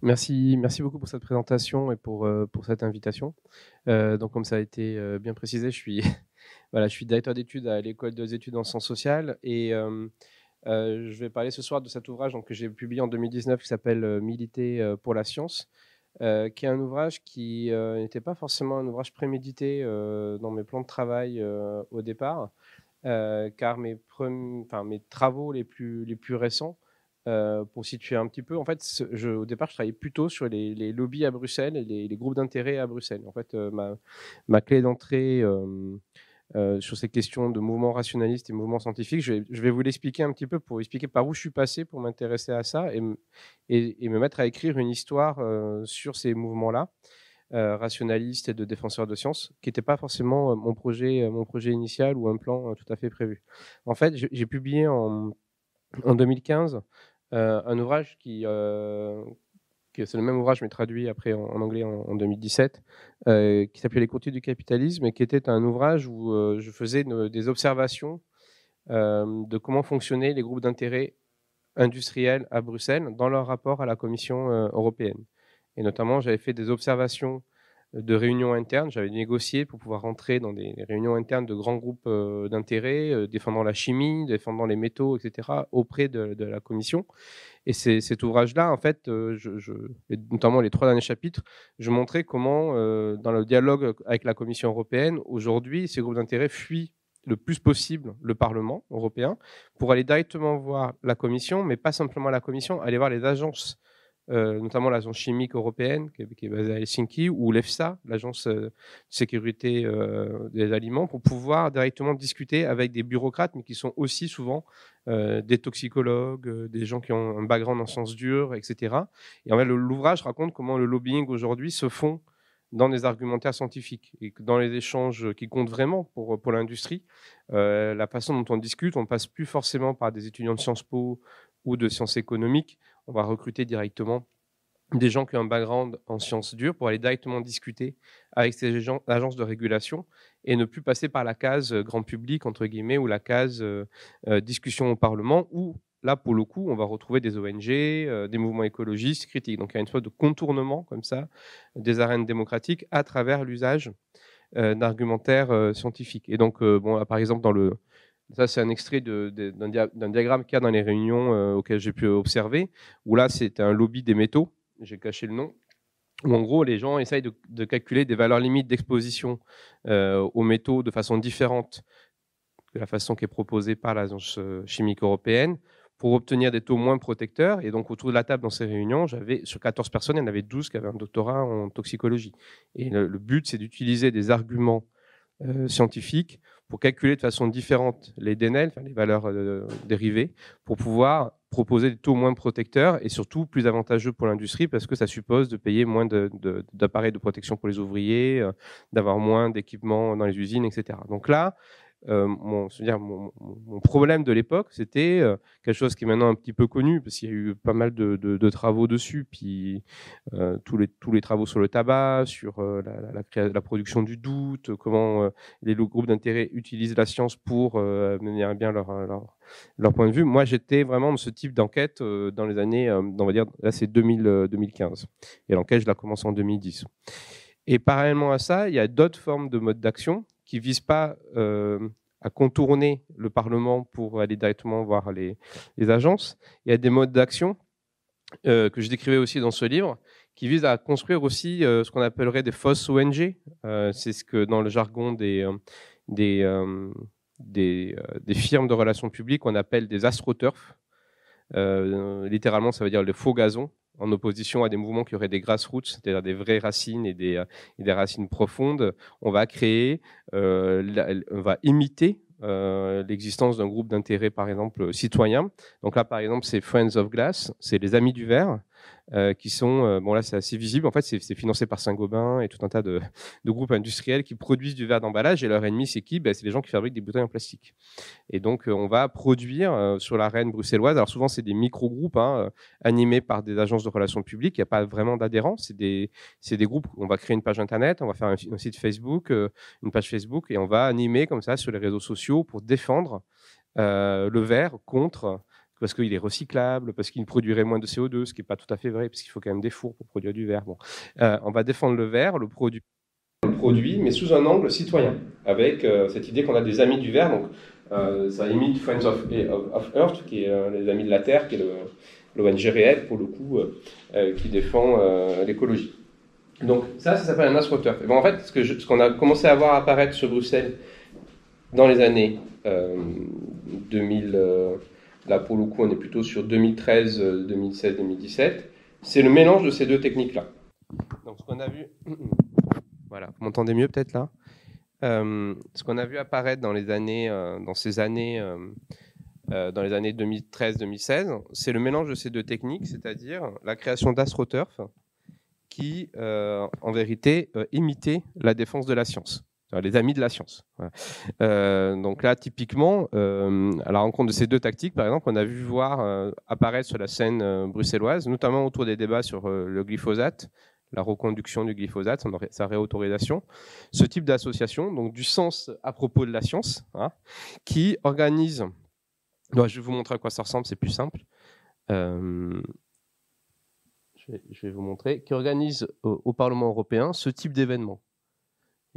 Merci, beaucoup pour cette présentation et pour, euh, cette invitation. Euh, donc, comme ça a été euh, bien précisé, je suis, directeur d'études à l'école des études en sciences sociales et je vais parler ce soir de cet ouvrage que j'ai publié en 2019 qui s'appelle Militer pour la science, qui est un ouvrage qui n'était pas forcément un ouvrage prémédité dans mes plans de travail au départ, car mes, travaux les plus récents euh, pour situer un petit peu, en fait, au départ, je travaillais plutôt sur les, lobbies à Bruxelles et les, groupes d'intérêt à Bruxelles. En fait, euh, ma, clé d'entrée euh, sur ces questions de mouvements rationalistes et mouvements scientifiques, je vais, vous l'expliquer un petit peu pour expliquer par où je suis passé pour m'intéresser à ça et, et, me mettre à écrire une histoire sur ces mouvements-là. rationalistes et de défenseurs de sciences, qui n'était pas forcément mon projet, mon projet initial ou un plan tout à fait prévu. En fait, j'ai publié en, en 2015 euh, un ouvrage qui, euh, c'est le même ouvrage mais traduit après en, anglais en, 2017, euh, qui s'appelait Les contenus du capitalisme et qui était un ouvrage où je faisais des observations de comment fonctionnaient les groupes d'intérêt industriels à Bruxelles dans leur rapport à la Commission européenne. Et notamment, j'avais fait des observations de réunions internes. J'avais négocié pour pouvoir rentrer dans des réunions internes de grands groupes euh, d'intérêt, euh, défendant la chimie, défendant les métaux, etc., auprès de, la commission. Et cet ouvrage-là, en fait, euh, notamment les trois derniers chapitres, je montrais comment, dans le dialogue avec la Commission européenne, aujourd'hui, ces groupes d'intérêt fuient le plus possible le Parlement européen pour aller directement voir la Commission, mais pas simplement la Commission, aller voir les agences notamment l'agence chimique européenne qui est, basée à Helsinki, ou l'EFSA, l'agence euh, de sécurité euh, des aliments, pour pouvoir directement discuter avec des bureaucrates, mais qui sont aussi souvent des toxicologues, des gens qui ont un background en sciences dures, etc. Et en fait, l'ouvrage raconte comment le lobbying aujourd'hui se fond dans les argumentaires scientifiques et dans les échanges qui comptent vraiment pour, pour l'industrie. la façon dont on discute, on passe plus forcément par des étudiants de Sciences Po ou de sciences économiques, on va recruter directement des gens qui ont un background en sciences dures pour aller directement discuter avec ces agences de régulation et ne plus passer par la case euh, grand public, entre guillemets, ou la case euh, euh, discussion au Parlement, où là, pour le coup, on va retrouver des ONG, des mouvements écologistes critiques. Donc il y a une sorte de contournement comme ça des arènes démocratiques à travers l'usage d'argumentaires scientifiques. Et donc, bon, par exemple, dans le, ça, c'est un extrait d'un diagramme qu'il y a dans les réunions euh, auxquelles j'ai pu observer, où là, c'est un lobby des métaux, j'ai caché le nom, où en gros, les gens essayent de, calculer des valeurs limites d'exposition euh, aux métaux de façon différente que la façon qui est proposée par l'Agence euh, chimique européenne pour obtenir des taux moins protecteurs. Et donc, autour de la table dans ces réunions, j'avais sur 14 personnes, il y en avait 12 qui avaient un doctorat en toxicologie. Et le, but, c'est d'utiliser des arguments scientifiques pour calculer de façon différente les DNL, les valeurs euh, dérivées, pour pouvoir proposer des taux moins protecteurs et surtout plus avantageux pour l'industrie parce que ça suppose de payer moins d'appareils de, protection pour les ouvriers, euh, d'avoir moins d'équipements dans les usines, etc. Donc là, mon, dire, mon, problème de l'époque, c'était euh, quelque chose qui est maintenant un petit peu connu, parce qu'il y a eu pas mal de, travaux dessus, puis euh, tous, les, travaux sur le tabac, sur la, production du doute, comment les groupes d'intérêt utilisent la science pour mener bien leur, leur, point de vue. Moi, j'étais vraiment dans ce type d'enquête dans les années, on va dire, là c'est 2015, et l'enquête, je la commence en 2010. Et parallèlement à ça, il y a d'autres formes de modes d'action qui visent pas euh, à contourner le Parlement pour aller directement voir les, agences. Il y a des modes d'action euh, que je décrivais aussi dans ce livre qui visent à construire aussi euh, ce qu'on appellerait des fausses ONG. C'est ce que dans le jargon des, des, firmes de relations publiques on appelle des astroturfs. littéralement, ça veut dire le faux gazon en opposition à des mouvements qui auraient des grassroots, c'est-à-dire des vraies racines et des, des, racines profondes, on va créer, euh, on va imiter euh, l'existence d'un groupe d'intérêt, par exemple, citoyen. Donc là, par exemple, c'est Friends of Glass, c'est les Amis du Verre. Euh, qui sont, euh, bon là c'est assez visible, en fait c'est financé par Saint-Gobain et tout un tas de, groupes industriels qui produisent du verre d'emballage. Et leur ennemi c'est qui? Ben, C'est les gens qui fabriquent des bouteilles en plastique. Et donc euh, on va produire sur l'arène bruxelloise, alors souvent c'est des micro-groupes hein, animés par des agences de relations publiques, il n'y a pas vraiment d'adhérents, c'est des, des groupes, on va créer une page internet, on va faire un, site Facebook, une page Facebook et on va animer comme ça sur les réseaux sociaux pour défendre le verre contre parce qu'il est recyclable, parce qu'il produirait moins de CO2, ce qui n'est pas tout à fait vrai, parce qu'il faut quand même des fours pour produire du verre. Bon. on va défendre le verre, le produit mais sous un angle citoyen, avec cette idée qu'on a des amis du verre. Donc, ça imite Friends of, Earth, qui est les amis de la Terre, qui est l'ONG réelle, pour le coup, qui défend l'écologie. Donc ça, ça s'appelle un AstroTurf. Et bon, en fait, ce qu'on a commencé à voir apparaître sur Bruxelles dans les années 2000, euh, euh, là pour le coup on est plutôt sur 2013, 2016, 2017, c'est le mélange de ces deux techniques-là. Donc ce qu'on a vu, voilà, vous m'entendez mieux peut-être là? Euh, Ce qu'on a vu apparaître dans les années, dans ces années, dans les années 2013-2016, c'est le mélange de ces deux techniques, c'est-à-dire la création d'AstroTurf, qui, euh, en vérité, euh, imitaient la défense de la science les amis de la science. Euh, donc là, typiquement, à la rencontre de ces deux tactiques, par exemple, on a vu voir apparaître sur la scène bruxelloise, notamment autour des débats sur le glyphosate, la reconduction du glyphosate, sa réautorisation, ce type d'association, donc du sens à propos de la science, hein, qui organise, je vais vous montrer à quoi ça ressemble, c'est plus simple je vais vous montrer, qui organise au, Parlement européen ce type d'événement.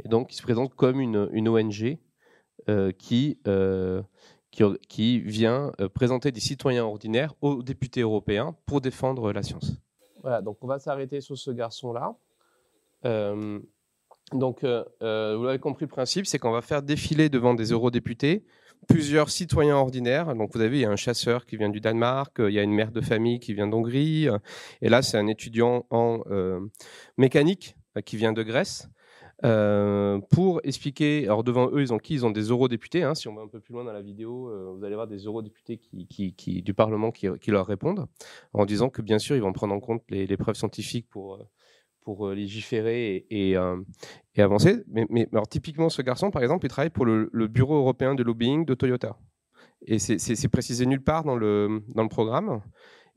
Et donc, il se présente comme une, une ONG euh, qui, euh, qui, qui, vient euh, présenter des citoyens ordinaires aux députés européens pour défendre la science. Voilà, donc on va s'arrêter sur ce garçon-là. donc, vous l'avez compris, le principe, c'est qu'on va faire défiler devant des eurodéputés plusieurs citoyens ordinaires. Donc, vous avez, il y a un chasseur qui vient du Danemark, il y a une mère de famille qui vient d'Hongrie, et là, c'est un étudiant en mécanique qui vient de Grèce. Pour expliquer, alors devant eux, ils ont qui? Ils ont des eurodéputés. Hein, si on va un peu plus loin dans la vidéo, vous allez voir des eurodéputés du Parlement qui, leur répondent, en disant que bien sûr, ils vont prendre en compte les, preuves scientifiques pour, euh, légiférer et, euh, avancer. Mais, alors, typiquement, ce garçon, par exemple, il travaille pour le, Bureau européen de lobbying de Toyota. Et c'est précisé nulle part dans le, dans le programme.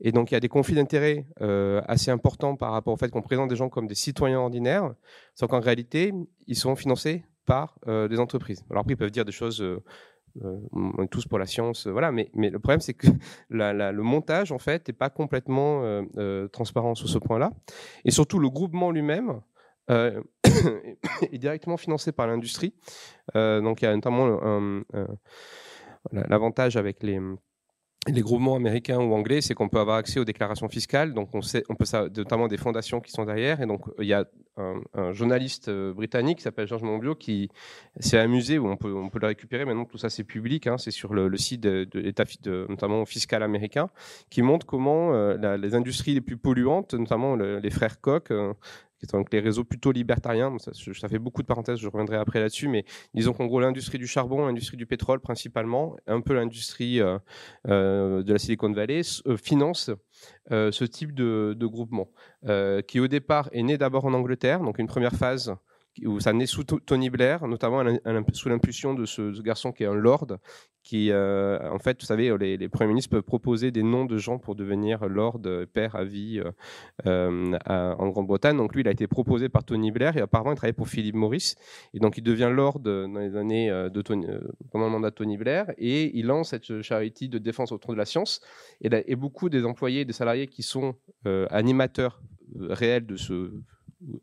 Et donc, il y a des conflits d'intérêts euh, assez importants par rapport au fait qu'on présente des gens comme des citoyens ordinaires, sans qu'en réalité, ils sont financés par des entreprises. Alors après, ils peuvent dire des choses euh, on est tous pour la science, euh, voilà. Mais, le problème, c'est que le montage, en fait, n'est pas complètement euh, transparent sur ce point-là. Et surtout, le groupement lui-même est directement financé par l'industrie. donc, il y a notamment l'avantage avec les les groupements américains ou anglais, c'est qu'on peut avoir accès aux déclarations fiscales. Donc, on, sait, on peut notamment des fondations qui sont derrière. Et donc, il y a un, journaliste euh, britannique qui s'appelle Georges Monbiot qui s'est amusé, on peut, on peut le récupérer. Maintenant, tout ça, c'est public. Hein, c'est sur le, site de, l'État, notamment fiscal américain, qui montre comment euh, les industries les plus polluantes, notamment les frères Koch, euh, donc les réseaux plutôt libertariens. Ça, ça, fait beaucoup de parenthèses, je reviendrai après là-dessus, mais disons qu'en gros, l'industrie du charbon, l'industrie du pétrole principalement, un peu l'industrie euh, euh, de la Silicon Valley, euh, finance ce type de groupement, qui au départ est né d'abord en Angleterre, donc une première phase où ça naît sous Tony Blair, notamment sous l'impulsion de ce, garçon qui est un lord, qui, euh, en fait, vous savez, les, premiers ministres peuvent proposer des noms de gens pour devenir lord, père à vie euh, en Grande-Bretagne. Donc lui, il a été proposé par Tony Blair et apparemment, il travaillait pour Philip Morris. Et donc, il devient lord dans les années euh, de Tony, pendant le mandat de Tony Blair et il lance cette charité de défense autour de la science. Et beaucoup des employés, des salariés qui sont animateurs réels de ce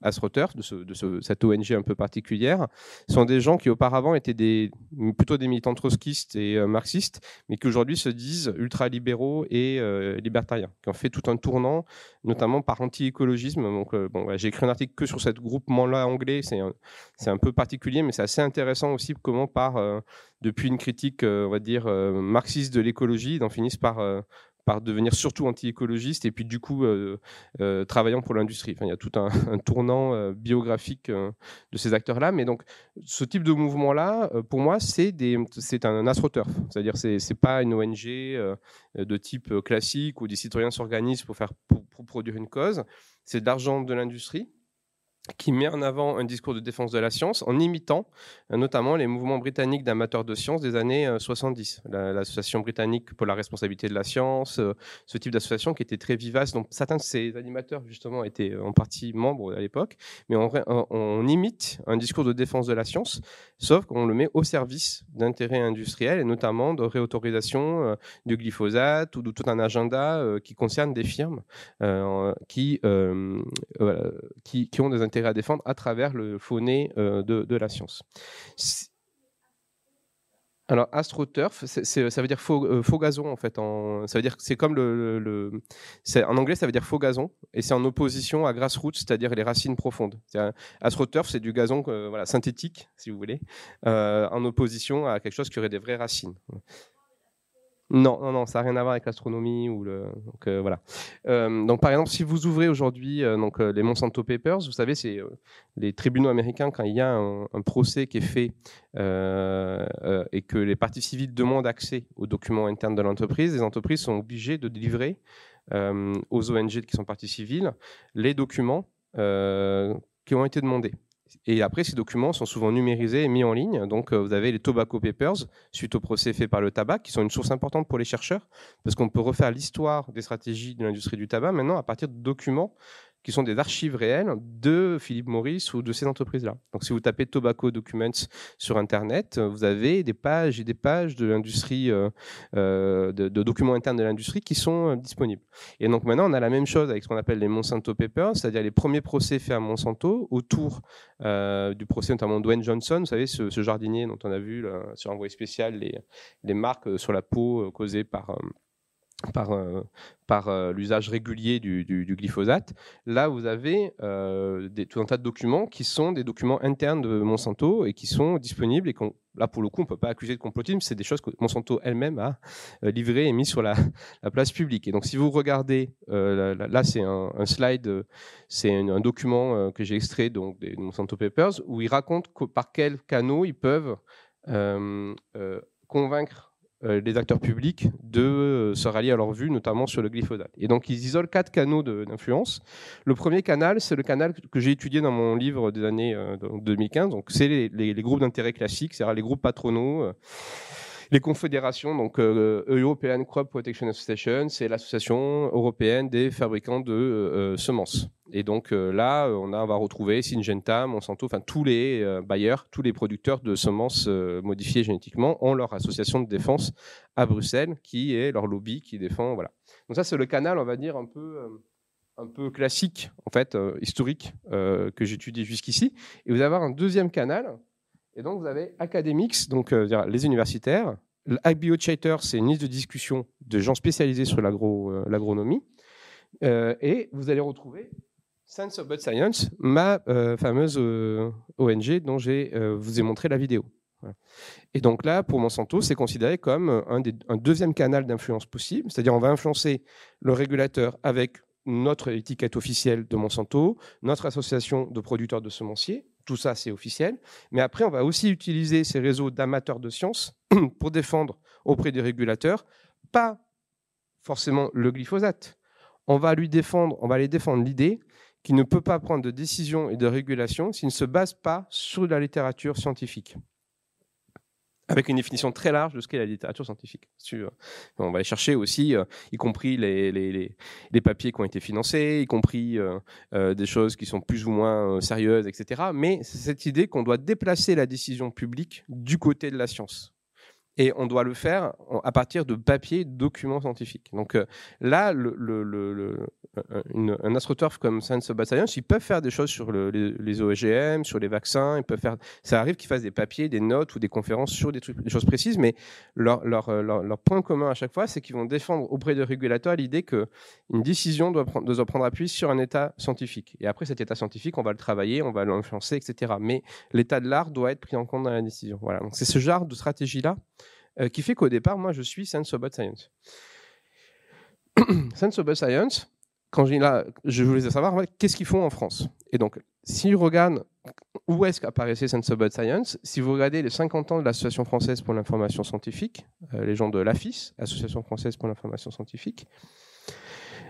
AstroTurf, de, ce, de cette ONG un peu particulière, sont des gens qui auparavant étaient des, plutôt des militants trotskistes et euh, marxistes, mais qui aujourd'hui se disent ultra-libéraux et euh, libertariens, qui ont fait tout un tournant, notamment par anti-écologisme. Euh, bon, j'ai écrit un article que sur ce groupement-là anglais, c'est un, un, peu particulier, mais c'est assez intéressant aussi comment par, depuis une critique, on va dire, marxiste de l'écologie, ils en finissent par par devenir surtout anti-écologiste et puis du coup euh, euh, travaillant pour l'industrie. Enfin, il y a tout un, tournant euh, biographique de ces acteurs-là. Mais donc, ce type de mouvement-là, pour moi, c'est un astroturf. C'est-à-dire, c'est n'est pas une ONG de type classique où des citoyens s'organisent pour, faire, pour, produire une cause. C'est de l'argent de l'industrie qui met en avant un discours de défense de la science en imitant euh, notamment les mouvements britanniques d'amateurs de science des années 70. Euh, l'association britannique pour la responsabilité de la science, euh, ce type d'association qui était très vivace. Donc certains de ces animateurs justement étaient en partie membres à l'époque, mais on, on, imite un discours de défense de la science, sauf qu'on le met au service d'intérêts industriels et notamment de réautorisation du glyphosate ou de tout un agenda qui concerne des firmes qui, qui, qui ont des intérêts à défendre à travers le faux-nez euh, de, la science. Alors astroturf, ça veut dire faux, euh, faux, gazon en fait. En, ça veut dire c'est comme le, le en anglais ça veut dire faux gazon et c'est en opposition à grassroots, c'est-à-dire les racines profondes. Astroturf c'est du gazon euh, voilà synthétique si vous voulez, en opposition à quelque chose qui aurait des vraies racines. Non, non, non, ça n'a rien à voir avec l'astronomie ou le. Donc euh, voilà. Euh, donc par exemple, si vous ouvrez aujourd'hui euh, les Monsanto Papers, vous savez, c'est les tribunaux américains quand il y a un, procès qui est fait et que les parties civiles demandent accès aux documents internes de l'entreprise, les entreprises sont obligées de délivrer aux ONG qui sont parties civiles les documents qui ont été demandés. Et après, ces documents sont souvent numérisés et mis en ligne. Donc, euh, vous avez les Tobacco Papers, suite au procès fait par le tabac, qui sont une source importante pour les chercheurs, parce qu'on peut refaire l'histoire des stratégies de l'industrie du tabac maintenant à partir de documents qui sont des archives réelles de Philippe Maurice ou de ces entreprises-là. Donc, si vous tapez Tobacco Documents sur Internet, vous avez des pages et des pages de l'industrie, euh, euh, de, documents internes de l'industrie qui sont euh, disponibles. Et donc, maintenant, on a la même chose avec ce qu'on appelle les Monsanto Papers, c'est-à-dire les premiers procès faits à Monsanto autour du procès notamment Dwayne Johnson, vous savez, ce, jardinier dont on a vu sur envoyé spécial les marques sur la peau causées par par, euh, euh, l'usage régulier du, glyphosate. Là, vous avez euh, tout un tas de documents qui sont des documents internes de Monsanto et qui sont disponibles et là, pour le coup, on ne peut pas accuser de complotisme, c'est des choses que Monsanto elle-même a livrées et mis sur la, place publique. Et donc, si vous regardez, là, c'est un, slide, c'est un, document que j'ai extrait donc, des Monsanto Papers, où ils racontent par quels canaux ils peuvent convaincre les acteurs publics de euh, se rallier à leur vue, notamment sur le glyphosate. Et donc, ils isolent quatre canaux d'influence. Le premier canal, c'est le canal que j'ai étudié dans mon livre des années 2015. Euh, donc, c'est les, groupes d'intérêt classiques, c'est-à-dire les groupes patronaux les confédérations, donc European Crop Protection Association, c'est l'association européenne des fabricants de semences. Et donc là, on, va retrouver Syngenta, Monsanto, enfin tous les bailleurs, tous les producteurs de semences modifiées génétiquement ont leur association de défense à Bruxelles, qui est leur lobby qui défend. Voilà. Donc ça, c'est le canal, on va dire un peu un peu classique, en fait, historique, que j'étudie jusqu'ici. Et vous avoir un deuxième canal et donc, vous avez academics, donc euh, les universitaires. Chatter, c'est une liste de discussion de gens spécialisés sur euh, l'agronomie. Euh, et vous allez retrouver Science of Bud Science, ma fameuse ONG dont je vous ai montré la vidéo. Et donc là, pour Monsanto, c'est considéré comme un, un deuxième canal d'influence possible, c'est-à-dire on va influencer le régulateur avec notre étiquette officielle de Monsanto, notre association de producteurs de semenciers, tout ça, c'est officiel. Mais après, on va aussi utiliser ces réseaux d'amateurs de sciences pour défendre auprès des régulateurs, pas forcément le glyphosate. On va lui défendre, on va les défendre l'idée qu'il ne peut pas prendre de décision et de régulation s'il ne se base pas sur la littérature scientifique avec une définition très large de ce qu'est la littérature scientifique. On va aller chercher aussi, euh, y compris les, les, papiers qui ont été financés, y compris euh, euh, des choses qui sont plus ou moins sérieuses, etc. Mais c'est cette idée qu'on doit déplacer la décision publique du côté de la science. Et on doit le faire à partir de papiers, documents scientifiques. Donc là, le, un astroturf comme Science of Science, ils peuvent faire des choses sur les, OGM, sur les vaccins. Ils peuvent faire. Ça arrive qu'ils fassent des papiers, des notes ou des conférences sur des, des choses précises, mais leur, leur, point commun à chaque fois, c'est qu'ils vont défendre auprès de régulateurs l'idée qu'une décision doit prendre, doit prendre appui sur un état scientifique. Et après cet état scientifique, on va le travailler, on va l'influencer, etc. Mais l'état de l'art doit être pris en compte dans la décision. Voilà. Donc c'est ce genre de stratégie-là euh, qui fait qu'au départ, moi, je suis Sense of Science. Sense of Science, quand je là, je voulais savoir qu'est-ce qu'ils font en France? Et donc, si on regarde où est-ce qu'apparaissait Sense of Science, si vous regardez les 50 ans de l'Association française pour l'information scientifique, euh, les gens de l'AFIS, Association française pour l'information scientifique,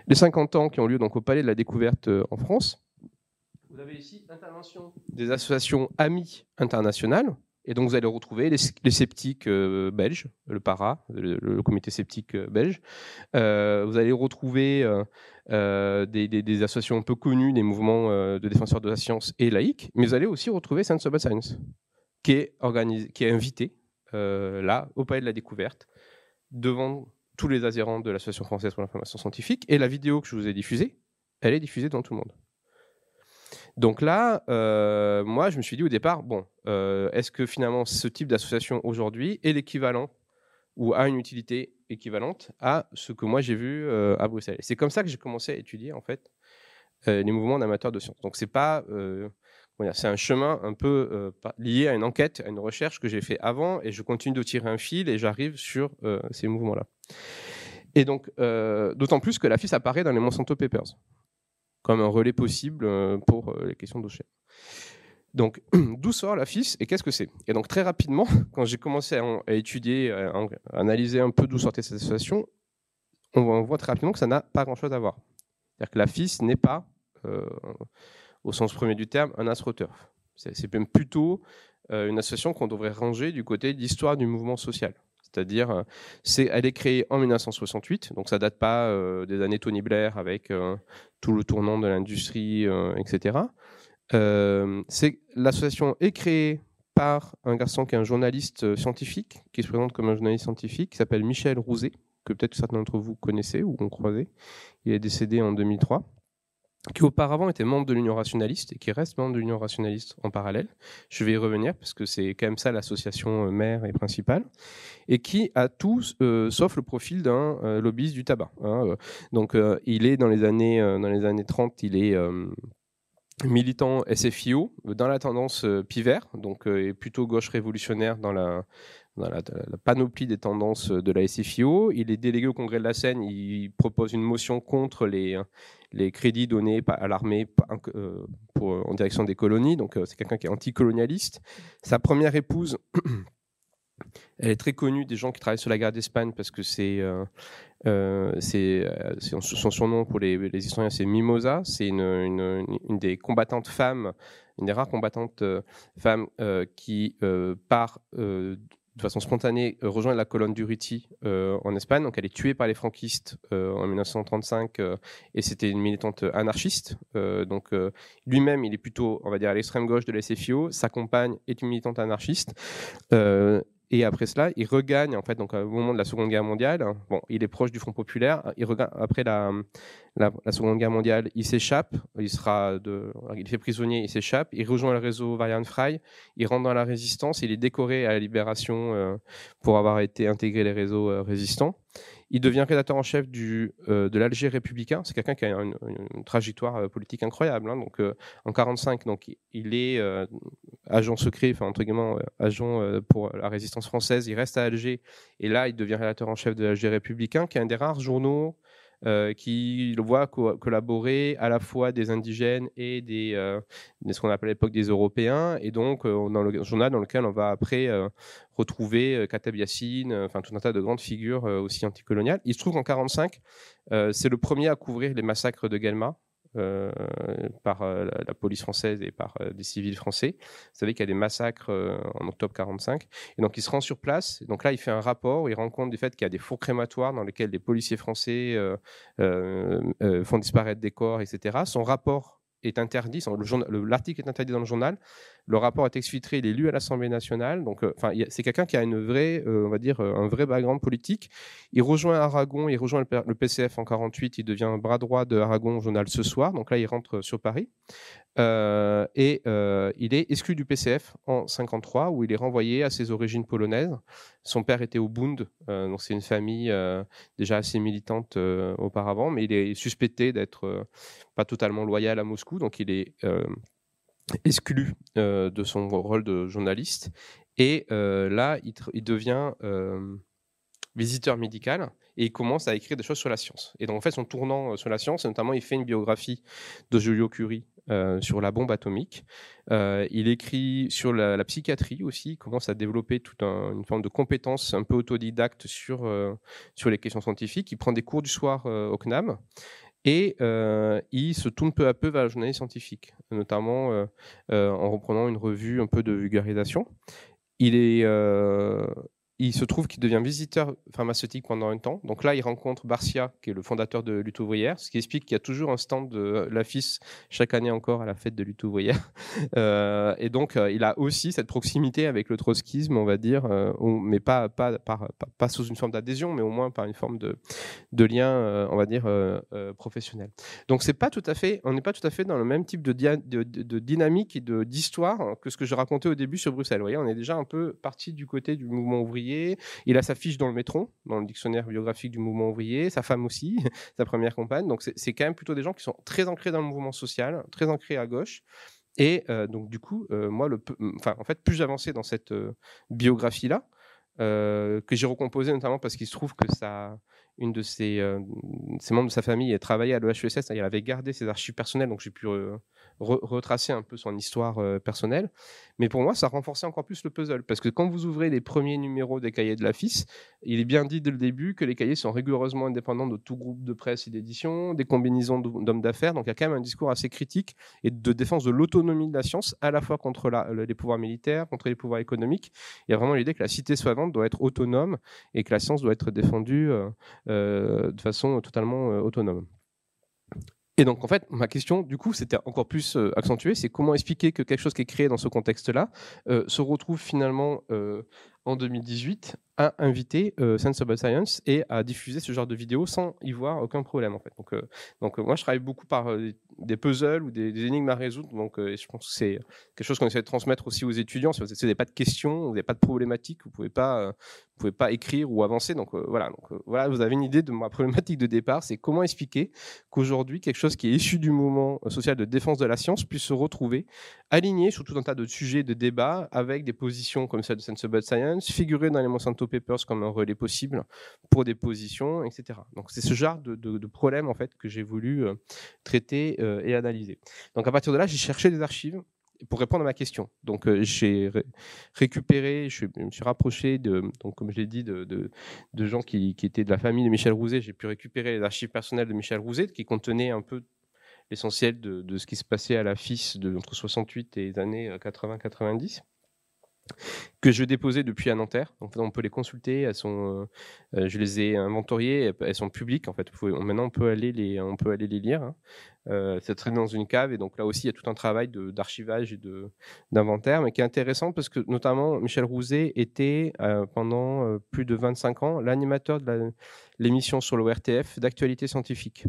les 50 ans qui ont lieu donc au Palais de la Découverte euh, en France, vous avez ici intervention des associations amies internationales. Et donc, vous allez retrouver les, sceptiques euh, belges, le PARA, le, comité sceptique euh, belge. Euh, vous allez retrouver des, associations un peu connues, des mouvements de défenseurs de la science et laïcs. Mais vous allez aussi retrouver Science of Science, qui est, qui est invité là, au Palais de la Découverte, devant tous les adhérents de l'Association française pour l'information scientifique. Et la vidéo que je vous ai diffusée, elle est diffusée dans tout le monde. Donc là, euh, moi, je me suis dit au départ, bon, euh, est-ce que finalement ce type d'association aujourd'hui est l'équivalent ou a une utilité équivalente à ce que moi j'ai vu euh, à Bruxelles? C'est comme ça que j'ai commencé à étudier en fait les mouvements d'amateurs de sciences. Donc c'est pas, c'est un chemin un peu lié à une enquête, à une recherche que j'ai fait avant, et je continue de tirer un fil et j'arrive sur ces mouvements-là. Et donc, d'autant plus que la apparaît dans les Monsanto Papers comme un relais possible euh, pour euh, les questions d'OCHEM. Donc, d'où sort la FIS et qu'est-ce que c'est? Et donc, très rapidement, quand j'ai commencé à, étudier, à, analyser un peu d'où sortait cette association, on voit très rapidement que ça n'a pas grand-chose à voir. C'est-à-dire que la FIS n'est pas, euh, au sens premier du terme, un astroturf. C'est même plutôt une association qu'on devrait ranger du côté de l'histoire du mouvement social. C'est-à-dire, euh, c'est, elle est créée en 1968, donc ça date pas euh, des années Tony Blair avec euh, tout le tournant de l'industrie, etc. l'association est créée par un garçon qui est un journaliste scientifique, qui se présente comme un journaliste scientifique, qui s'appelle Michel Rouzet, que peut-être certains d'entre vous connaissez ou ont croisé. Il est décédé en 2003 qui auparavant était membre de l'Union rationaliste et qui reste membre de l'Union rationaliste en parallèle. Je vais y revenir parce que c'est quand même ça l'association euh, mère et principale, et qui a tout euh, sauf le profil d'un euh, lobbyiste du tabac. Hein, donc il est dans les années dans les années 30, il est militant SFIO dans la tendance pivert, donc est plutôt gauche révolutionnaire dans la dans la, panoplie des tendances de la SFIO. Il est délégué au Congrès de la Seine. Il propose une motion contre les, les crédits donnés à l'armée euh, en direction des colonies. Donc, euh, c'est quelqu'un qui est anticolonialiste. Sa première épouse, elle est très connue des gens qui travaillent sur la guerre d'Espagne parce que c'est euh, son surnom pour les, historiens, c'est Mimosa. C'est une, des combattantes femmes, une des rares combattantes femmes qui part de façon spontanée euh, rejoint la colonne d'Uriti euh, en Espagne. Donc elle est tuée par les franquistes euh, en 1935 et c'était une militante anarchiste. donc lui-même, il est plutôt, on va dire, à l'extrême gauche de la SFIO. Sa compagne est une militante anarchiste. Et après cela, il regagne, en fait, donc au moment de la Seconde Guerre mondiale, bon, il est proche du Front populaire. Il regagne, après la, la, Seconde Guerre mondiale, il s'échappe, il sera de, il fait prisonnier, il s'échappe, il rejoint le réseau Varian Fry, il rentre dans la résistance, il est décoré à la Libération euh, pour avoir été intégré les réseaux euh, résistants. Il devient rédacteur en chef du, euh, de l'Alger républicain. C'est quelqu'un qui a une, trajectoire euh, politique incroyable. Hein. Donc, euh, en 45, donc il est agent secret, enfin entre guillemets agent pour la résistance française. Il reste à Alger et là, il devient rédacteur en chef de l'Alger républicain, qui est un des rares journaux euh, qui le voit collaborer à la fois des indigènes et des, euh, ce qu'on appelait à l'époque des Européens, et donc euh, dans le journal dans lequel on va après retrouver Katab Yassine, enfin tout un tas de grandes figures aussi anticoloniales. Il se trouve qu'en 45, c'est le premier à couvrir les massacres de Guelma, euh, par euh, la, police française et par euh, des civils français. Vous savez qu'il y a des massacres en octobre 45. Et donc il se rend sur place. donc là, il fait un rapport où il rend compte du fait qu'il y a des fours crématoires dans lesquels des policiers français font disparaître des corps, etc. Son rapport est interdit, l'article est interdit dans le journal, le rapport est exfiltré, il est lu à l'Assemblée nationale. Donc, euh, enfin, c'est quelqu'un qui a une vraie, euh, on va dire, euh, un vrai background politique. Il rejoint Aragon, il rejoint le, PCF en 48, il devient bras droit de Aragon journal ce soir. Donc là, il rentre sur Paris. Et il est exclu du PCF en 53, où il est renvoyé à ses origines polonaises. Son père était au Bund, donc c'est une famille déjà assez militante auparavant, mais il est suspecté d'être pas totalement loyal à Moscou, donc il est exclu euh, de son rôle de journaliste. Et euh, là, il, devient euh, visiteur médical et il commence à écrire des choses sur la science. Et donc, en fait, son tournant sur la science, notamment, il fait une biographie de Giulio Curie sur la bombe atomique. il écrit sur la, psychiatrie aussi. Il commence à développer toute une forme de compétence un peu autodidacte sur, sur les questions scientifiques. Il prend des cours du soir au CNAM. Et il se tourne peu à peu vers la journalisme scientifique, notamment en reprenant une revue un peu de vulgarisation. Il est il se trouve qu'il devient visiteur pharmaceutique pendant un temps. Donc là, il rencontre Barcia, qui est le fondateur de Lutte ouvrière, ce qui explique qu'il y a toujours un stand de l'AFIS chaque année encore à la fête de Lutte ouvrière. Euh, et donc, euh, il a aussi cette proximité avec le trotskisme, on va dire, euh, mais pas, pas, pas, sous une forme d'adhésion, mais au moins par une forme de, de lien, on va dire, professionnel. Donc, c'est pas tout à fait, on n'est pas tout à fait dans le même type de, de, de dynamique et d'histoire que ce que je racontais au début sur Bruxelles. Vous voyez, on est déjà un peu parti du côté du mouvement ouvrier il a sa fiche dans le métron, dans le dictionnaire biographique du mouvement ouvrier, sa femme aussi, sa première compagne. Donc c'est quand même plutôt des gens qui sont très ancrés dans le mouvement social, très ancrés à gauche. Et euh, donc du coup, euh, moi, le, enfin, en fait, plus j'avançais dans cette euh, biographie-là, que j'ai recomposée notamment parce qu'il se trouve que ça, une de ses, membres de sa famille travaillait à l'EHESS, elle avait gardé ses archives personnelles, donc j'ai pu retracer un peu son histoire euh, personnelle. Mais pour moi, ça renforçait encore plus le puzzle. Parce que quand vous ouvrez les premiers numéros des cahiers de la FIS, il est bien dit dès le début que les cahiers sont rigoureusement indépendants de tout groupe de presse et d'édition, des combinaisons d'hommes d'affaires. Donc il y a quand même un discours assez critique et de défense de l'autonomie de la science, à la fois contre les pouvoirs militaires, contre les pouvoirs économiques. Il y a vraiment l'idée que la cité soivante doit être autonome et que la science doit être défendue euh, euh, de façon totalement autonome. Et donc, en fait, ma question, du coup, c'était encore plus euh, accentuée, c'est comment expliquer que quelque chose qui est créé dans ce contexte-là euh, se retrouve finalement euh, en 2018 à inviter Sensible Science et à diffuser ce genre de vidéos sans y voir aucun problème, en fait. Donc, donc moi, je travaille beaucoup par des puzzles ou des, énigmes à résoudre. Donc, euh, je pense que c'est quelque chose qu'on essaie de transmettre aussi aux étudiants. Si vous n'avez pas de questions, vous n'avez pas de problématiques, vous pouvez pas, euh, pouvez pas écrire ou avancer. Donc euh, voilà. Donc voilà, vous avez une idée de ma problématique de départ. C'est comment expliquer qu'aujourd'hui quelque chose qui est issu du mouvement social de défense de la science puisse se retrouver aligné sur tout un tas de sujets de débat avec des positions comme celle de Sensible Science, figurer dans les Monsanto Papers comme un relais possible pour des positions, etc. Donc c'est ce genre de, de, problème en fait que j'ai voulu traiter euh, et analyser. Donc à partir de là, j'ai cherché des archives pour répondre à ma question. Donc euh, j'ai récupéré, je, me suis rapproché de, donc comme je l'ai dit, de, gens qui, étaient de la famille de Michel Rouzet. J'ai pu récupérer les archives personnelles de Michel Rouzet qui contenaient un peu l'essentiel de, ce qui se passait à la FIS entre 68 et les années 80-90 que je déposais depuis à Nanterre. On peut les consulter. Euh, euh, je les ai inventoriées. Elles sont publiques. En fait, maintenant on peut aller les, on peut aller les lire. Hein. Euh, dans une cave et donc là aussi il y a tout un travail d'archivage et d'inventaire, mais qui est intéressant parce que notamment Michel Rouzet était pendant plus de 25 ans l'animateur de l'émission sur l'ORTF d'actualité scientifique.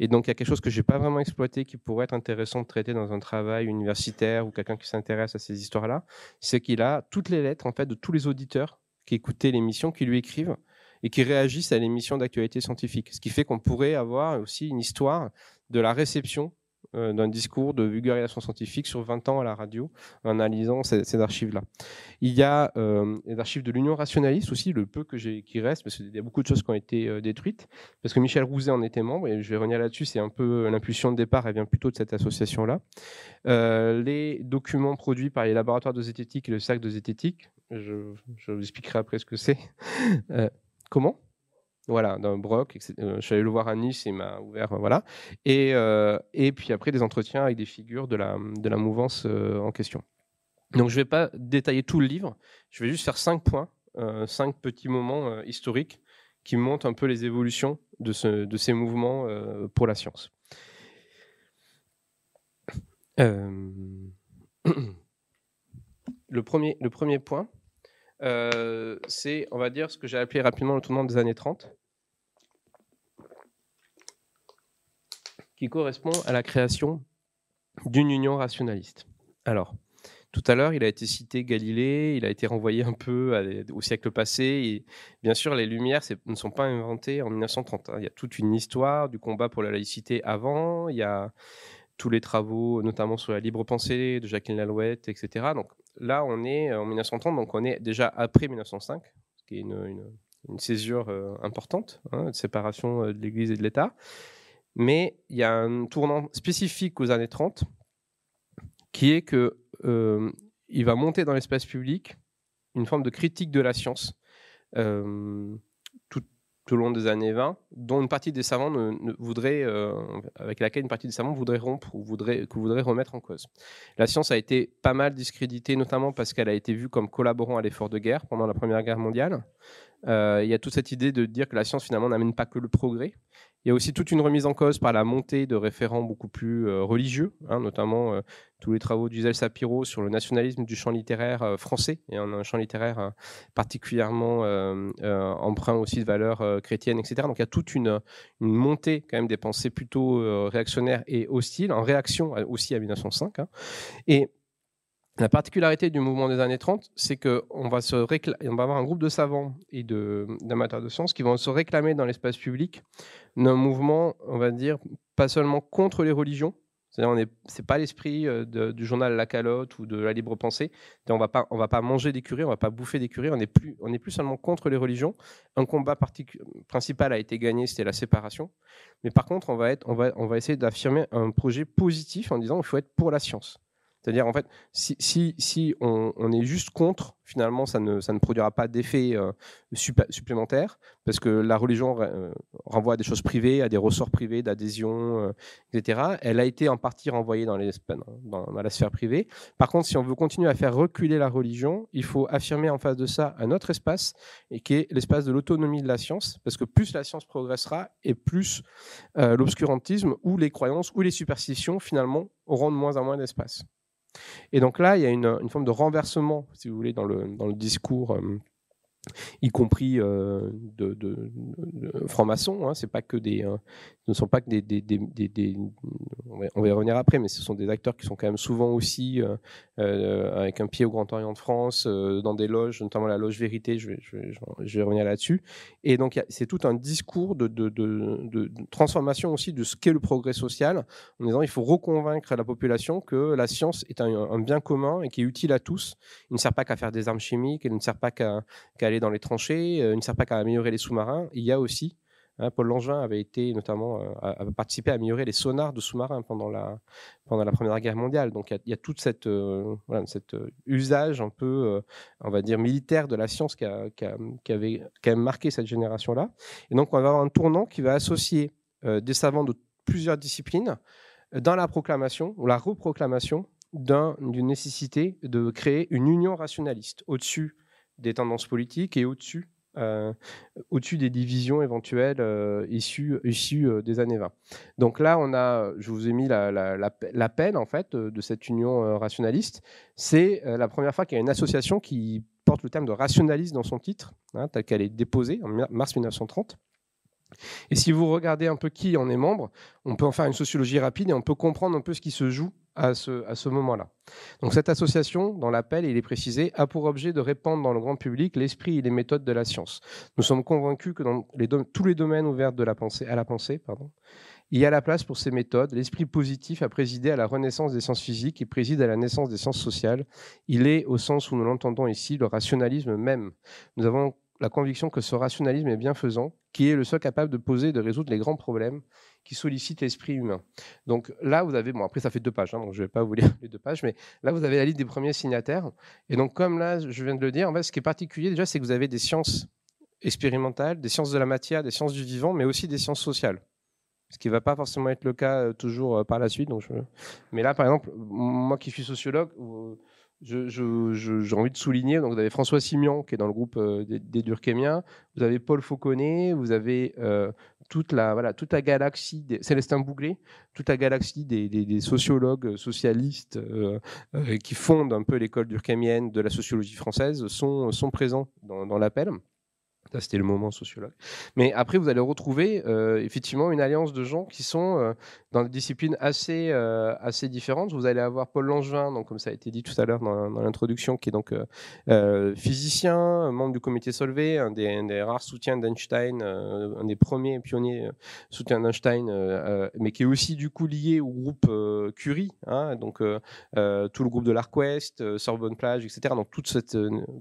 Et donc, il y a quelque chose que je n'ai pas vraiment exploité qui pourrait être intéressant de traiter dans un travail universitaire ou quelqu'un qui s'intéresse à ces histoires-là. C'est qu'il a toutes les lettres en fait, de tous les auditeurs qui écoutaient l'émission, qui lui écrivent et qui réagissent à l'émission d'actualité scientifique. Ce qui fait qu'on pourrait avoir aussi une histoire de la réception euh, d'un discours de vulgarisation scientifique sur 20 ans à la radio en analysant ces, archives-là. Il y a euh, les archives de l'Union rationaliste aussi, le peu que qui reste, parce qu'il y a beaucoup de choses qui ont été euh, détruites, parce que Michel Rouzet en était membre, et je vais revenir là-dessus, c'est un peu l'impulsion de départ, elle vient plutôt de cette association-là. les documents produits par les laboratoires de zététique et le sac de zététique, je vous expliquerai après ce que c'est. comment? Voilà, dans Brock, euh, je suis allé le voir à Nice, il m'a ouvert, euh, voilà. Et, euh, et puis après, des entretiens avec des figures de la, mouvance en question. Donc je ne vais pas détailler tout le livre, je vais juste faire cinq points, cinq petits moments historiques qui montrent un peu les évolutions de, ce, de ces mouvements pour la science. le, premier, le premier point, c'est, on va dire, ce que j'ai appelé rapidement le tournant des années 30. Qui correspond à la création d'une union rationaliste. Alors, tout à l'heure, il a été cité Galilée, il a été renvoyé un peu au siècle passé. Et bien sûr, les Lumières ne sont pas inventées en 1930. Hein. Il y a toute une histoire du combat pour la laïcité avant. Il y a tous les travaux, notamment sur la libre pensée de Jacqueline Lalouette, etc. Donc là, on est en 1930, donc on est déjà après 1905, ce qui est une, césure euh, importante, hein, de séparation euh, de l'Église et de l'État. Mais il y a un tournant spécifique aux années 30 qui est que euh, il va monter dans l'espace public une forme de critique de la science. Euh, tout au long des années 20, dont une partie des savants voudrait, avec laquelle une partie des savants voudrait rompre ou voudrait, que voudrait remettre en cause. La science a été pas mal discréditée, notamment parce qu'elle a été vue comme collaborant à l'effort de guerre pendant la Première Guerre mondiale. Il y a toute cette idée de dire que la science finalement n'amène pas que le progrès, il y a aussi toute une remise en cause par la montée de référents beaucoup plus euh, religieux, hein, notamment euh, tous les travaux d'Uzel Sapiro sur le nationalisme du champ littéraire euh, français, et un, champ littéraire particulièrement emprunt aussi de valeurs chrétiennes, etc. Donc il y a toute une, montée quand même des pensées plutôt réactionnaires et hostiles, en réaction aussi à 1905. Hein. Et la particularité du mouvement des années 30, c'est qu'on va, on va avoir un groupe de savants et d'amateurs de, sciences qui vont se réclamer dans l'espace public d'un mouvement, on va dire, pas seulement contre les religions, c'est-à-dire c'est pas l'esprit euh, du journal La Calotte ou de la libre pensée. On va pas, on va pas manger des curés, on va pas bouffer des curés. On n'est plus, on plus seulement contre les religions. Un combat principal a été gagné, c'était la séparation. Mais par contre, on va on on essayer d'affirmer un projet positif en disant, il faut être pour la science. C'est-à-dire, en fait, si, si, on, est juste contre, finalement, ça ne, ça ne produira pas d'effet euh, supplémentaire, parce que la religion euh, renvoie à des choses privées, à des ressorts privés d'adhésion, euh, etc. Elle a été en partie renvoyée dans, dans, la sphère privée. Par contre, si on veut continuer à faire reculer la religion, il faut affirmer en face de ça un autre espace, et qui est l'espace de l'autonomie de la science, parce que plus la science progressera, et plus l'obscurantisme ou les croyances ou les superstitions, finalement, auront de moins en moins d'espace. Et donc là, il y a une, forme de renversement, si vous voulez, dans le, discours euh, y compris euh, de, francs-maçons. Hein, c'est pas que des, euh, ce ne sont pas que des, on va y revenir après, mais ce sont des acteurs qui sont quand même souvent aussi euh, avec un pied au Grand Orient de France, dans des loges, notamment la loge Vérité. Je vais, je revenir là-dessus. Et donc c'est tout un discours de, transformation aussi de ce qu'est le progrès social, en disant il faut reconvaincre la population que la science est un, bien commun et qui est utile à tous. Il ne sert pas qu'à faire des armes chimiques, elle ne sert pas qu'à aller dans les tranchées, euh, il ne sert pas qu'à améliorer les sous-marins. Il y a aussi, hein, Paul Langevin avait été notamment euh, participé à améliorer les sonars de sous-marins pendant la, pendant la Première Guerre mondiale. Donc il y a, tout cette, euh, cet usage un peu, on va dire, militaire de la science qui, qui, avait quand même marqué cette génération-là. Et donc on va avoir un tournant qui va associer des savants de plusieurs disciplines dans la proclamation ou la reproclamation d'une nécessité de créer une union rationaliste au-dessus des tendances politiques et au-dessus euh, au-dessus des divisions éventuelles euh, issues, euh, des années 20. Donc là, on a, je vous ai mis l'appel la, en fait de cette union rationaliste. C'est la première fois qu'il y a une association qui porte le terme de rationaliste dans son titre, hein, tel qu'elle est déposée en mars 1930. Et si vous regardez un peu qui en est membre, on peut en faire une sociologie rapide et on peut comprendre un peu ce qui se joue à ce, moment-là. Donc cette association, dans l'appel, il est précisé, a pour objet de répandre dans le grand public l'esprit et les méthodes de la science. Nous sommes convaincus que dans tous les domaines ouverts de la pensée, à la pensée, il y a la place pour ces méthodes. L'esprit positif a présidé à la renaissance des sciences physiques et préside à la naissance des sciences sociales. Il est, au sens où nous l'entendons ici, le rationalisme même. Nous avons la conviction que ce rationalisme est bienfaisant, qui est le seul capable de poser et de résoudre les grands problèmes qui sollicitent l'esprit humain. Donc là, vous avez, bon après ça fait deux pages, hein, donc je ne vais pas vous lire les deux pages, mais là vous avez la liste des premiers signataires. Et donc comme là, je viens de le dire, en fait, ce qui est particulier déjà, c'est que vous avez des sciences expérimentales, des sciences de la matière, des sciences du vivant, mais aussi des sciences sociales. Ce qui ne va pas forcément être le cas euh, toujours euh, par la suite. Donc Mais là, par exemple, moi qui suis sociologue, j'ai envie de souligner, donc vous avez François Simian qui est dans le groupe euh, des, Durkheimiens, vous avez Paul Fauconnet, vous avez euh, toute, la, voilà, toute la galaxie, des, Célestin Bouglé, toute la galaxie des, sociologues socialistes euh, qui fondent un peu l'école durkheimienne de la sociologie française sont, sont présents dans, dans l'appel c'était le moment sociologue. Mais après, vous allez retrouver euh, effectivement une alliance de gens qui sont euh, dans des disciplines assez, euh, assez différentes. Vous allez avoir Paul Langevin, donc, comme ça a été dit tout à l'heure dans, l'introduction, qui est donc physicien, membre du comité Solvay, un des, rares soutiens d'Einstein, un des premiers pionniers soutiens d'Einstein, mais qui est aussi du coup lié au groupe Curie, hein, donc tout le groupe de l'Arquest, Sorbonne Plage, etc. Donc tout ce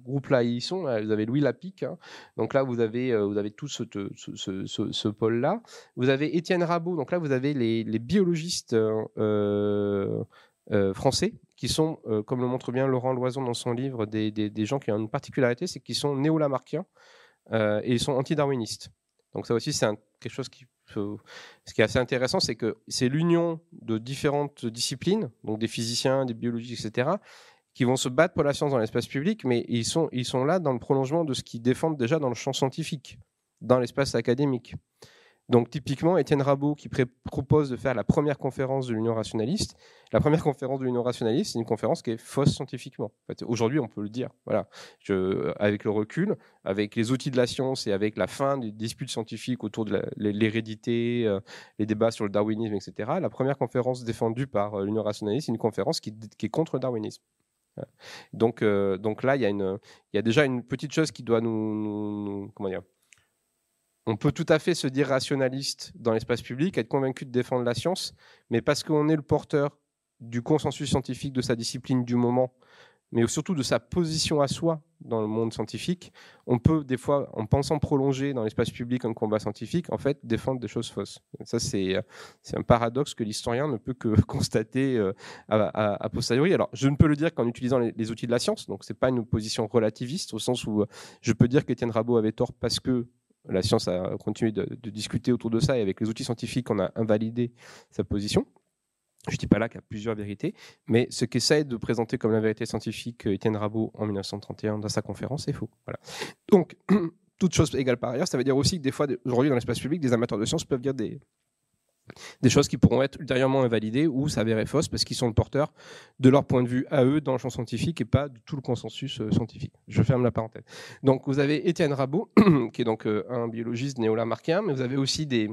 groupe-là, ils y sont. Vous avez Louis Lapic, hein, donc là, vous avez, euh, vous avez tout ce, ce, pôle-là. Vous avez Étienne Rabot, donc là, vous avez les, biologistes euh, euh, français qui sont, comme le montre bien Laurent Loison dans son livre, des, gens qui ont une particularité, c'est qu'ils sont néo-lamarckiens et ils sont anti-darwinistes. Donc ça aussi, c'est quelque chose qui ce qui est assez intéressant, c'est que c'est l'union de différentes disciplines, donc des physiciens, des biologistes, etc., qui vont se battre pour la science dans l'espace public, mais ils sont, ils sont là dans le prolongement de ce qu'ils défendent déjà dans le champ scientifique, dans l'espace académique. Donc typiquement, Étienne Rabot qui propose de faire la première conférence de l'Union rationaliste. La première conférence de l'Union rationaliste, c'est une conférence qui est fausse scientifiquement. Aujourd'hui, on peut le dire. Voilà. avec le recul, avec les outils de la science et avec la fin des disputes scientifiques autour de l'hérédité, euh, les débats sur le darwinisme, etc., la première conférence défendue par euh, l'Union rationaliste, c'est une conférence qui, est contre le darwinisme. Donc, euh, donc là, il y, a une, il y a déjà une petite chose qui doit nous, nous comment dire, on peut tout à fait se dire rationaliste dans l'espace public, être convaincu de défendre la science, mais parce qu'on est le porteur du consensus scientifique de sa discipline du moment, mais surtout de sa position à soi dans le monde scientifique, on peut des fois, en pensant prolonger dans l'espace public un combat scientifique, en fait, défendre des choses fausses. Ça, c'est un paradoxe que l'historien ne peut que constater euh, à, posteriori. Alors, je ne peux le dire qu'en utilisant les, outils de la science, donc c'est pas une position relativiste, au sens où euh, je peux dire qu'Étienne Rabot avait tort parce que la science a continué de, discuter autour de ça et avec les outils scientifiques, on a invalidé sa position. Je ne dis pas là qu'il y a plusieurs vérités, mais ce qu'essaie de présenter comme la vérité scientifique euh, Étienne Rabot en 1931 dans sa conférence est faux. Voilà. Donc, toute chose égale par ailleurs, ça veut dire aussi que des fois, aujourd'hui dans l'espace public, des amateurs de science peuvent dire des, des choses qui pourront être ultérieurement invalidées ou s'avérer fausses parce qu'ils sont le porteur de leur point de vue à eux dans le champ scientifique et pas de tout le consensus euh, scientifique. Je ferme la parenthèse. Donc vous avez Étienne Rabot, qui est donc euh, un biologiste néo-lamarckien, mais vous avez aussi des,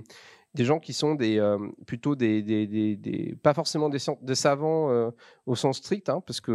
des gens qui sont des, euh, plutôt des, des, des, pas forcément des, savants au sens strict, hein, parce que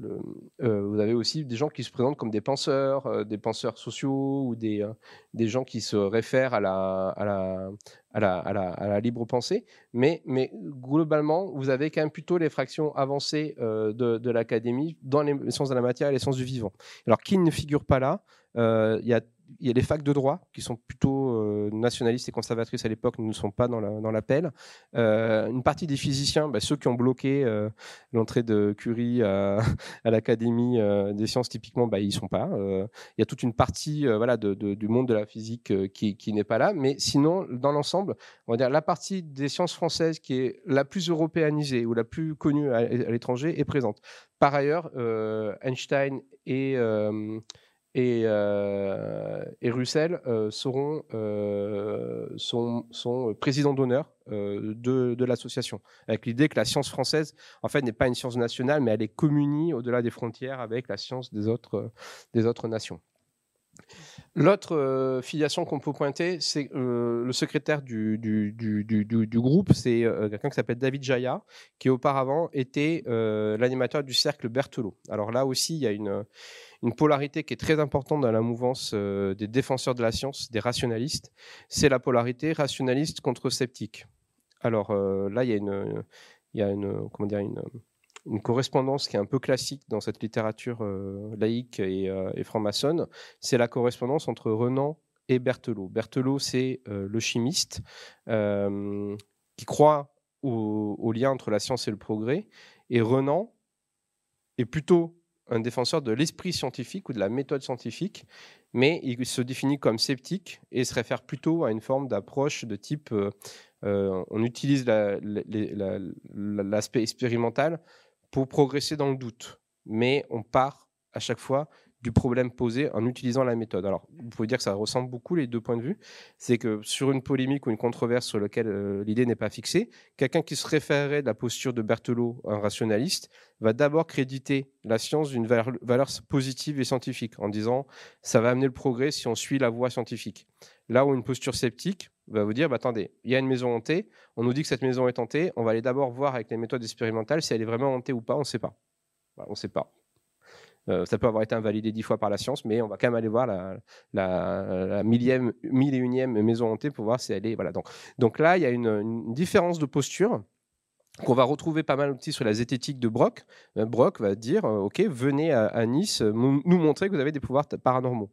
euh, vous avez aussi des gens qui se présentent comme des penseurs, euh, des penseurs sociaux ou des, euh, des gens qui se réfèrent à la, à la, à la, à la, à la libre pensée. Mais, mais globalement, vous avez quand même plutôt les fractions avancées de, de l'académie dans les sciences de la matière et les sciences du vivant. Alors, qui ne figure pas là Il y a il y a les facs de droit qui sont plutôt euh, nationalistes et conservatrices à l'époque, ne sont pas dans l'appel. Euh, une partie des physiciens, bah, ceux qui ont bloqué euh, l'entrée de Curie à, l'Académie des sciences, typiquement, bah, ils sont pas. Il y a toute une partie voilà, du monde de la physique qui, qui n'est pas là. Mais sinon, dans l'ensemble, on va dire la partie des sciences françaises qui est la plus européanisée ou la plus connue à, à l'étranger est présente. Par ailleurs, Einstein et et, euh, et Russell euh, seront, euh, sont, sont présidents d'honneur de, de l'association, avec l'idée que la science française, en fait, n'est pas une science nationale, mais elle est communie au-delà des frontières avec la science des autres, des autres nations. L'autre filiation qu'on peut pointer, c'est le secrétaire du, du, du, du groupe, c'est quelqu'un qui s'appelle David Jaya, qui auparavant était l'animateur du cercle Berthelot. Alors là aussi, il y a une, une polarité qui est très importante dans la mouvance euh, des défenseurs de la science, des rationalistes, c'est la polarité rationaliste contre sceptique. Alors euh, là, il y a une, y a une, comment dire, une, correspondance qui est un peu classique dans cette littérature euh, laïque et, franc-maçonne. C'est la correspondance entre Renan et Berthelot. Berthelot, c'est le chimiste qui croit au, lien entre la science et le progrès. Et Renan est plutôt un défenseur de l'esprit scientifique ou de la méthode scientifique, mais il se définit comme sceptique et se réfère plutôt à une forme d'approche de type euh, euh, on utilise l'aspect expérimental pour progresser dans le doute, mais on part à chaque fois du problème posé en utilisant la méthode. Alors, vous pouvez dire que ça ressemble beaucoup les deux points de vue. C'est que sur une polémique ou une controverse sur laquelle euh, l'idée n'est pas fixée, quelqu'un qui se référerait de la posture de Berthelot, un rationaliste, va d'abord créditer la science d'une valeur, positive et scientifique en disant ça va amener le progrès si on suit la voie scientifique. Là où une posture sceptique va vous dire bah, attendez, il y a une maison hantée, on nous dit que cette maison est hantée, on va aller d'abord voir avec les méthodes expérimentales si elle est vraiment hantée ou pas, on ne sait pas. on ne sait pas. Euh, ça peut avoir été invalidé dix fois par la science, mais on va quand même aller voir la, millième, mille et unième maison hantée pour voir si elle est. Voilà. Donc, donc là, il y a une, différence de posture qu'on va retrouver pas mal aussi sur la zététique de Brock. Euh, Brock va dire, euh, OK, venez à, Nice nous montrer que vous avez des pouvoirs paranormaux.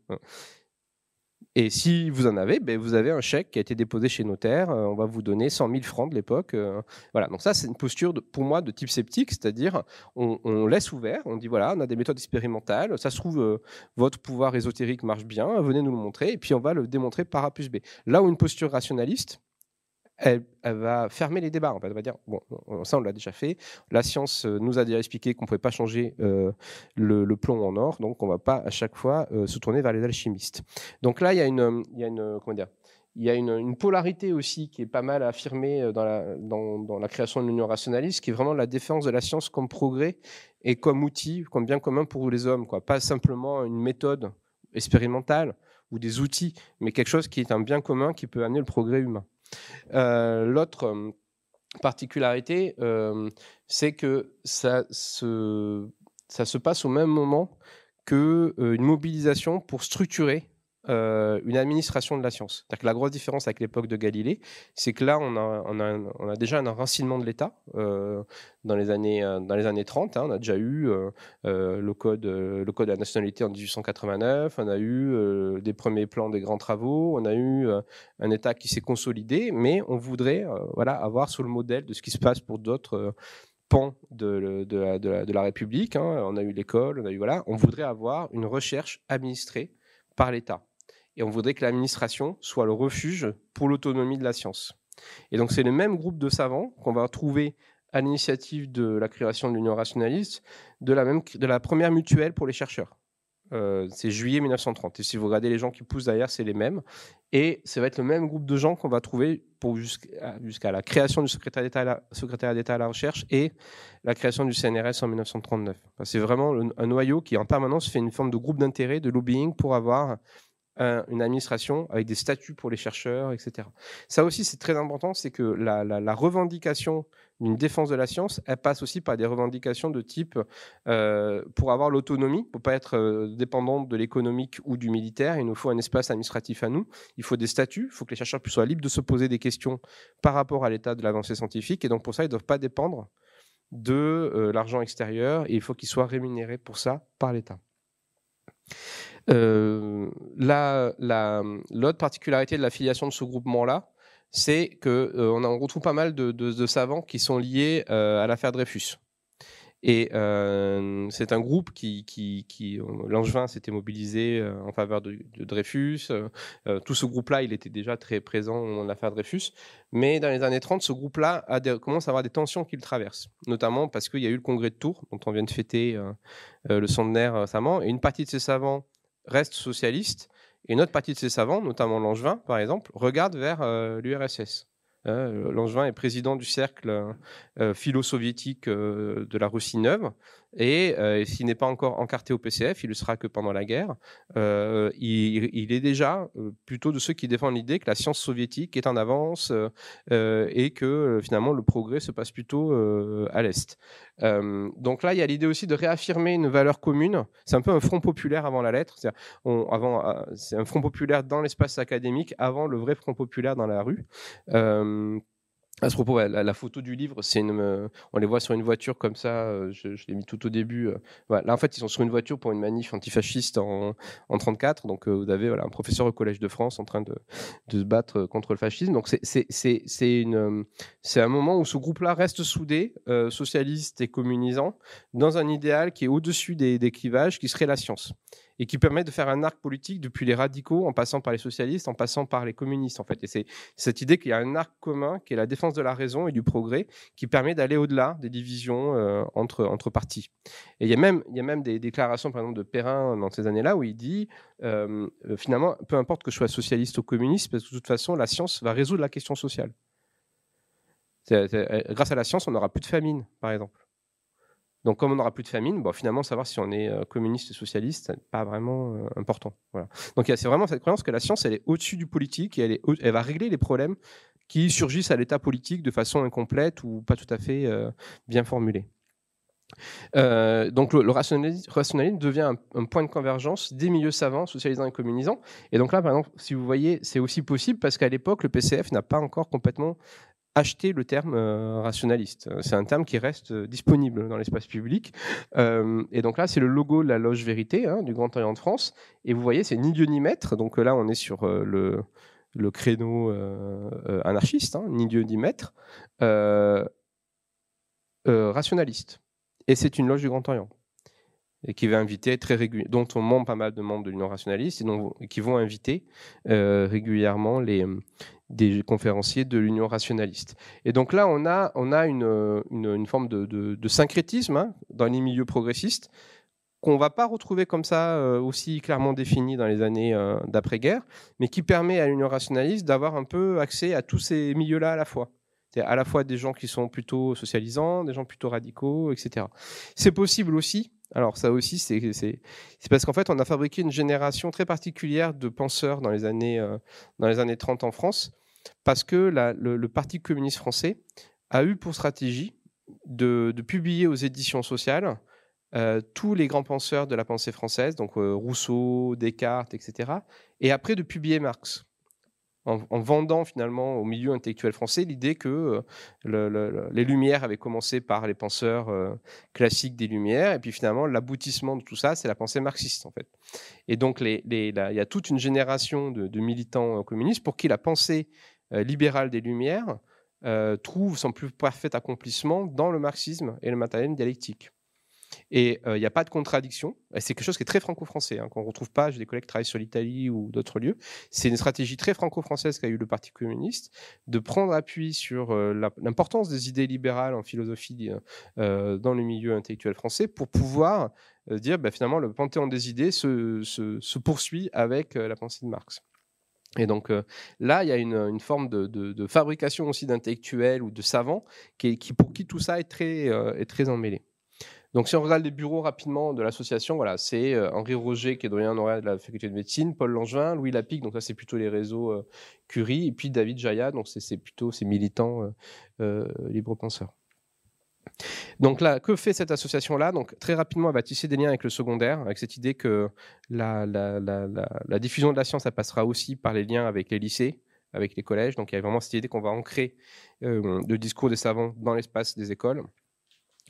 Et si vous en avez, ben vous avez un chèque qui a été déposé chez notaire. Euh, on va vous donner 100 000 francs de l'époque. Euh, voilà. Donc ça, c'est une posture pour moi de type sceptique, c'est-à-dire on, laisse ouvert. On dit voilà, on a des méthodes expérimentales. Ça se trouve, euh, votre pouvoir ésotérique marche bien. Venez nous le montrer. Et puis on va le démontrer par A plus B. Là où une posture rationaliste, elle, va fermer les débats. Elle va dire, bon, ça on l'a déjà fait. La science euh, nous a déjà expliqué qu'on ne pouvait pas changer euh, le, plomb en or, donc on ne va pas à chaque fois euh, se tourner vers les alchimistes. Donc là, il y a une, y a une comment dire, il y a une, polarité aussi qui est pas mal affirmée dans la, dans, dans la création de l'union rationaliste, qui est vraiment la défense de la science comme progrès et comme outil, comme bien commun pour les hommes, quoi. Pas simplement une méthode expérimentale ou des outils, mais quelque chose qui est un bien commun qui peut amener le progrès humain. Euh, l'autre euh, particularité, euh, c'est que ça se, ça se passe au même moment qu'une mobilisation pour structurer euh, une administration de la science. Que la grosse différence avec l'époque de Galilée, c'est que là, on a, déjà un enracinement de l'État euh, dans, les années, euh, dans les années 30. Hein. on a déjà eu le, code, le code de la nationalité en 1889, on a eu des premiers plans des grands travaux, on a eu un État qui s'est consolidé, mais on voudrait avoir sur le modèle de ce qui se passe pour d'autres pans de, de, la, de, la, République. Hein. On a eu l'école, on a eu voilà. On voudrait avoir une recherche administrée par l'État et on voudrait que l'administration soit le refuge pour l'autonomie de la science. Et donc c'est le même groupe de savants qu'on va trouver à l'initiative de la création de l'Union rationaliste, de la, même, de la première mutuelle pour les chercheurs. Euh, c'est juillet 1930. Et si vous regardez les gens qui poussent derrière, c'est les mêmes. Et ça va être le même groupe de gens qu'on va trouver jusqu'à la création du secrétaire d'État à, la recherche et la création du CNRS en 1939. c'est vraiment un noyau qui en permanence fait une forme de groupe d'intérêt, de lobbying pour avoir une administration avec des statuts pour les chercheurs, etc. Ça aussi, c'est très important, c'est que la, revendication d'une défense de la science, elle passe aussi par des revendications de type euh, pour avoir l'autonomie, pour pas être euh, dépendante de l'économique ou du militaire, il nous faut un espace administratif à nous, il faut des statuts, il faut que les chercheurs soient libres de se poser des questions par rapport à l'état de l'avancée scientifique, et donc pour ça, ils ne doivent pas dépendre de euh, l'argent extérieur, et il faut qu'ils soient rémunérés pour ça par l'État. Euh, l'autre particularité de l'affiliation de ce groupement-là, c'est qu'on euh, retrouve pas mal de, savants qui sont liés euh, à l'affaire Dreyfus. Et c'est un groupe qui, qui, qui Langevin s'était mobilisé en faveur de, Dreyfus. tout ce groupe-là, il était déjà très présent dans l'affaire Dreyfus. Mais dans les années 30, ce groupe-là commence à avoir des tensions qu'il traverse, notamment parce qu'il y a eu le congrès de Tours, dont on vient de fêter le centenaire récemment, et une partie de ces savants reste socialiste, et une autre partie de ses savants, notamment Langevin par exemple, regarde vers euh, l'URSS. Euh, Langevin est président du cercle euh, philo-soviétique de la Russie neuve, et euh, s'il n'est pas encore encarté au PCF, il ne sera que pendant la guerre. Euh, il, est déjà euh, plutôt de ceux qui défendent l'idée que la science soviétique est en avance et que finalement le progrès se passe plutôt à l'Est. donc là, il y a l'idée aussi de réaffirmer une valeur commune. C'est un peu un front populaire avant la lettre. C'est un front populaire dans l'espace académique avant le vrai front populaire dans la rue. À ce propos, la, photo du livre, c'est une, on les voit sur une voiture comme ça. Euh, je, l'ai mis tout au début. Euh. Là, en fait, ils sont sur une voiture pour une manif antifasciste en, en 34. Donc, euh, vous avez un professeur au Collège de France en train de, se battre contre le fascisme. Donc, c'est un moment où ce groupe-là reste soudé, socialiste et communisant, dans un idéal qui est au-dessus des, des clivages, qui serait la science et qui permet de faire un arc politique depuis les radicaux, en passant par les socialistes, en passant par les communistes, en fait. Et c'est cette idée qu'il y a un arc commun, qui est la défense de la raison et du progrès, qui permet d'aller au-delà des divisions euh, entre, entre partis. Et il y a même, il y a même des déclarations, par exemple, de Perrin dans ces années-là, où il dit, euh, euh, finalement, peu importe que je sois socialiste ou communiste, parce que de toute façon, la science va résoudre la question sociale. grâce à la science, on n'aura plus de famine, par exemple. Donc, comme on n'aura plus de famine, bon, finalement, savoir si on est euh, communiste ou socialiste, n'est pas vraiment euh, important. Voilà. Donc, c'est vraiment cette croyance que la science, elle est au-dessus du politique et elle, va régler les problèmes qui surgissent à l'état politique de façon incomplète ou pas tout à fait euh, bien formulée. donc le, rationalisme, devient un, point de convergence des milieux savants, socialisants et communisants. Et donc là, par exemple, si vous voyez, c'est aussi possible parce qu'à l'époque, le PCF n'a pas encore complètement acheter le terme rationaliste. C'est un terme qui reste disponible dans l'espace public. et donc là, c'est le logo de la loge Vérité hein, du Grand Orient de France. Et vous voyez, c'est ni Dieu ni maître. Donc là, on est sur le, créneau anarchiste, hein, ni Dieu ni maître, rationaliste. Et c'est une loge du Grand Orient et qui va inviter très régulièrement, dont on monte pas mal de membres de l'Union rationaliste et, qui vont inviter régulièrement les, des conférenciers de l'Union rationaliste. Et donc là, on a, on a une, une, forme de, de, syncrétisme hein, dans les milieux progressistes qu'on ne va pas retrouver comme ça euh, aussi clairement défini dans les années euh, d'après-guerre, mais qui permet à l'Union rationaliste d'avoir un peu accès à tous ces milieux-là à la fois. C'est à la fois des gens qui sont plutôt socialisants, des gens plutôt radicaux, etc. C'est possible aussi, alors ça aussi, c'est parce qu'en fait, on a fabriqué une génération très particulière de penseurs dans les années, euh, dans les années 30 en France, parce que le, Parti communiste français a eu pour stratégie de, publier aux éditions sociales euh, tous les grands penseurs de la pensée française, donc euh, Rousseau, Descartes, etc., et après de publier Marx. En, vendant finalement au milieu intellectuel français l'idée que euh, les Lumières avaient commencé par les penseurs classiques des Lumières, et puis finalement l'aboutissement de tout ça, c'est la pensée marxiste en fait. Et donc il y a toute une génération de militants communistes pour qui la pensée libéral des Lumières euh, trouve son plus parfait accomplissement dans le marxisme et le matérialisme dialectique. Et il euh, n'y a pas de contradiction. C'est quelque chose qui est très franco-français, hein, qu'on ne retrouve pas. J'ai des collègues qui travaillent sur l'Italie ou d'autres lieux. C'est une stratégie très franco-française qu'a eu le Parti communiste de prendre appui sur l'importance des idées libérales en philosophie dans le milieu intellectuel français pour pouvoir dire bah, finalement le panthéon des idées se poursuit avec la pensée de Marx. Et donc euh, là, il y a une, forme de, fabrication aussi d'intellectuels ou de savants qui, pour qui tout ça est très, euh, est très emmêlé. Donc si on regarde les bureaux rapidement de l'association, voilà, c'est euh, Henri Roger qui est doyen honoraire de la faculté de médecine, Paul Langevin, Louis Lapic, donc ça c'est plutôt les réseaux Curie, et puis David Jaya, donc c'est plutôt ces militants libre-penseurs. Donc là, que fait cette association-là? Donc très rapidement, elle va tisser des liens avec le secondaire, avec cette idée que la, diffusion de la science, passera aussi par les liens avec les lycées, avec les collèges. Donc il y a vraiment cette idée qu'on va ancrer euh, le discours des savants dans l'espace des écoles.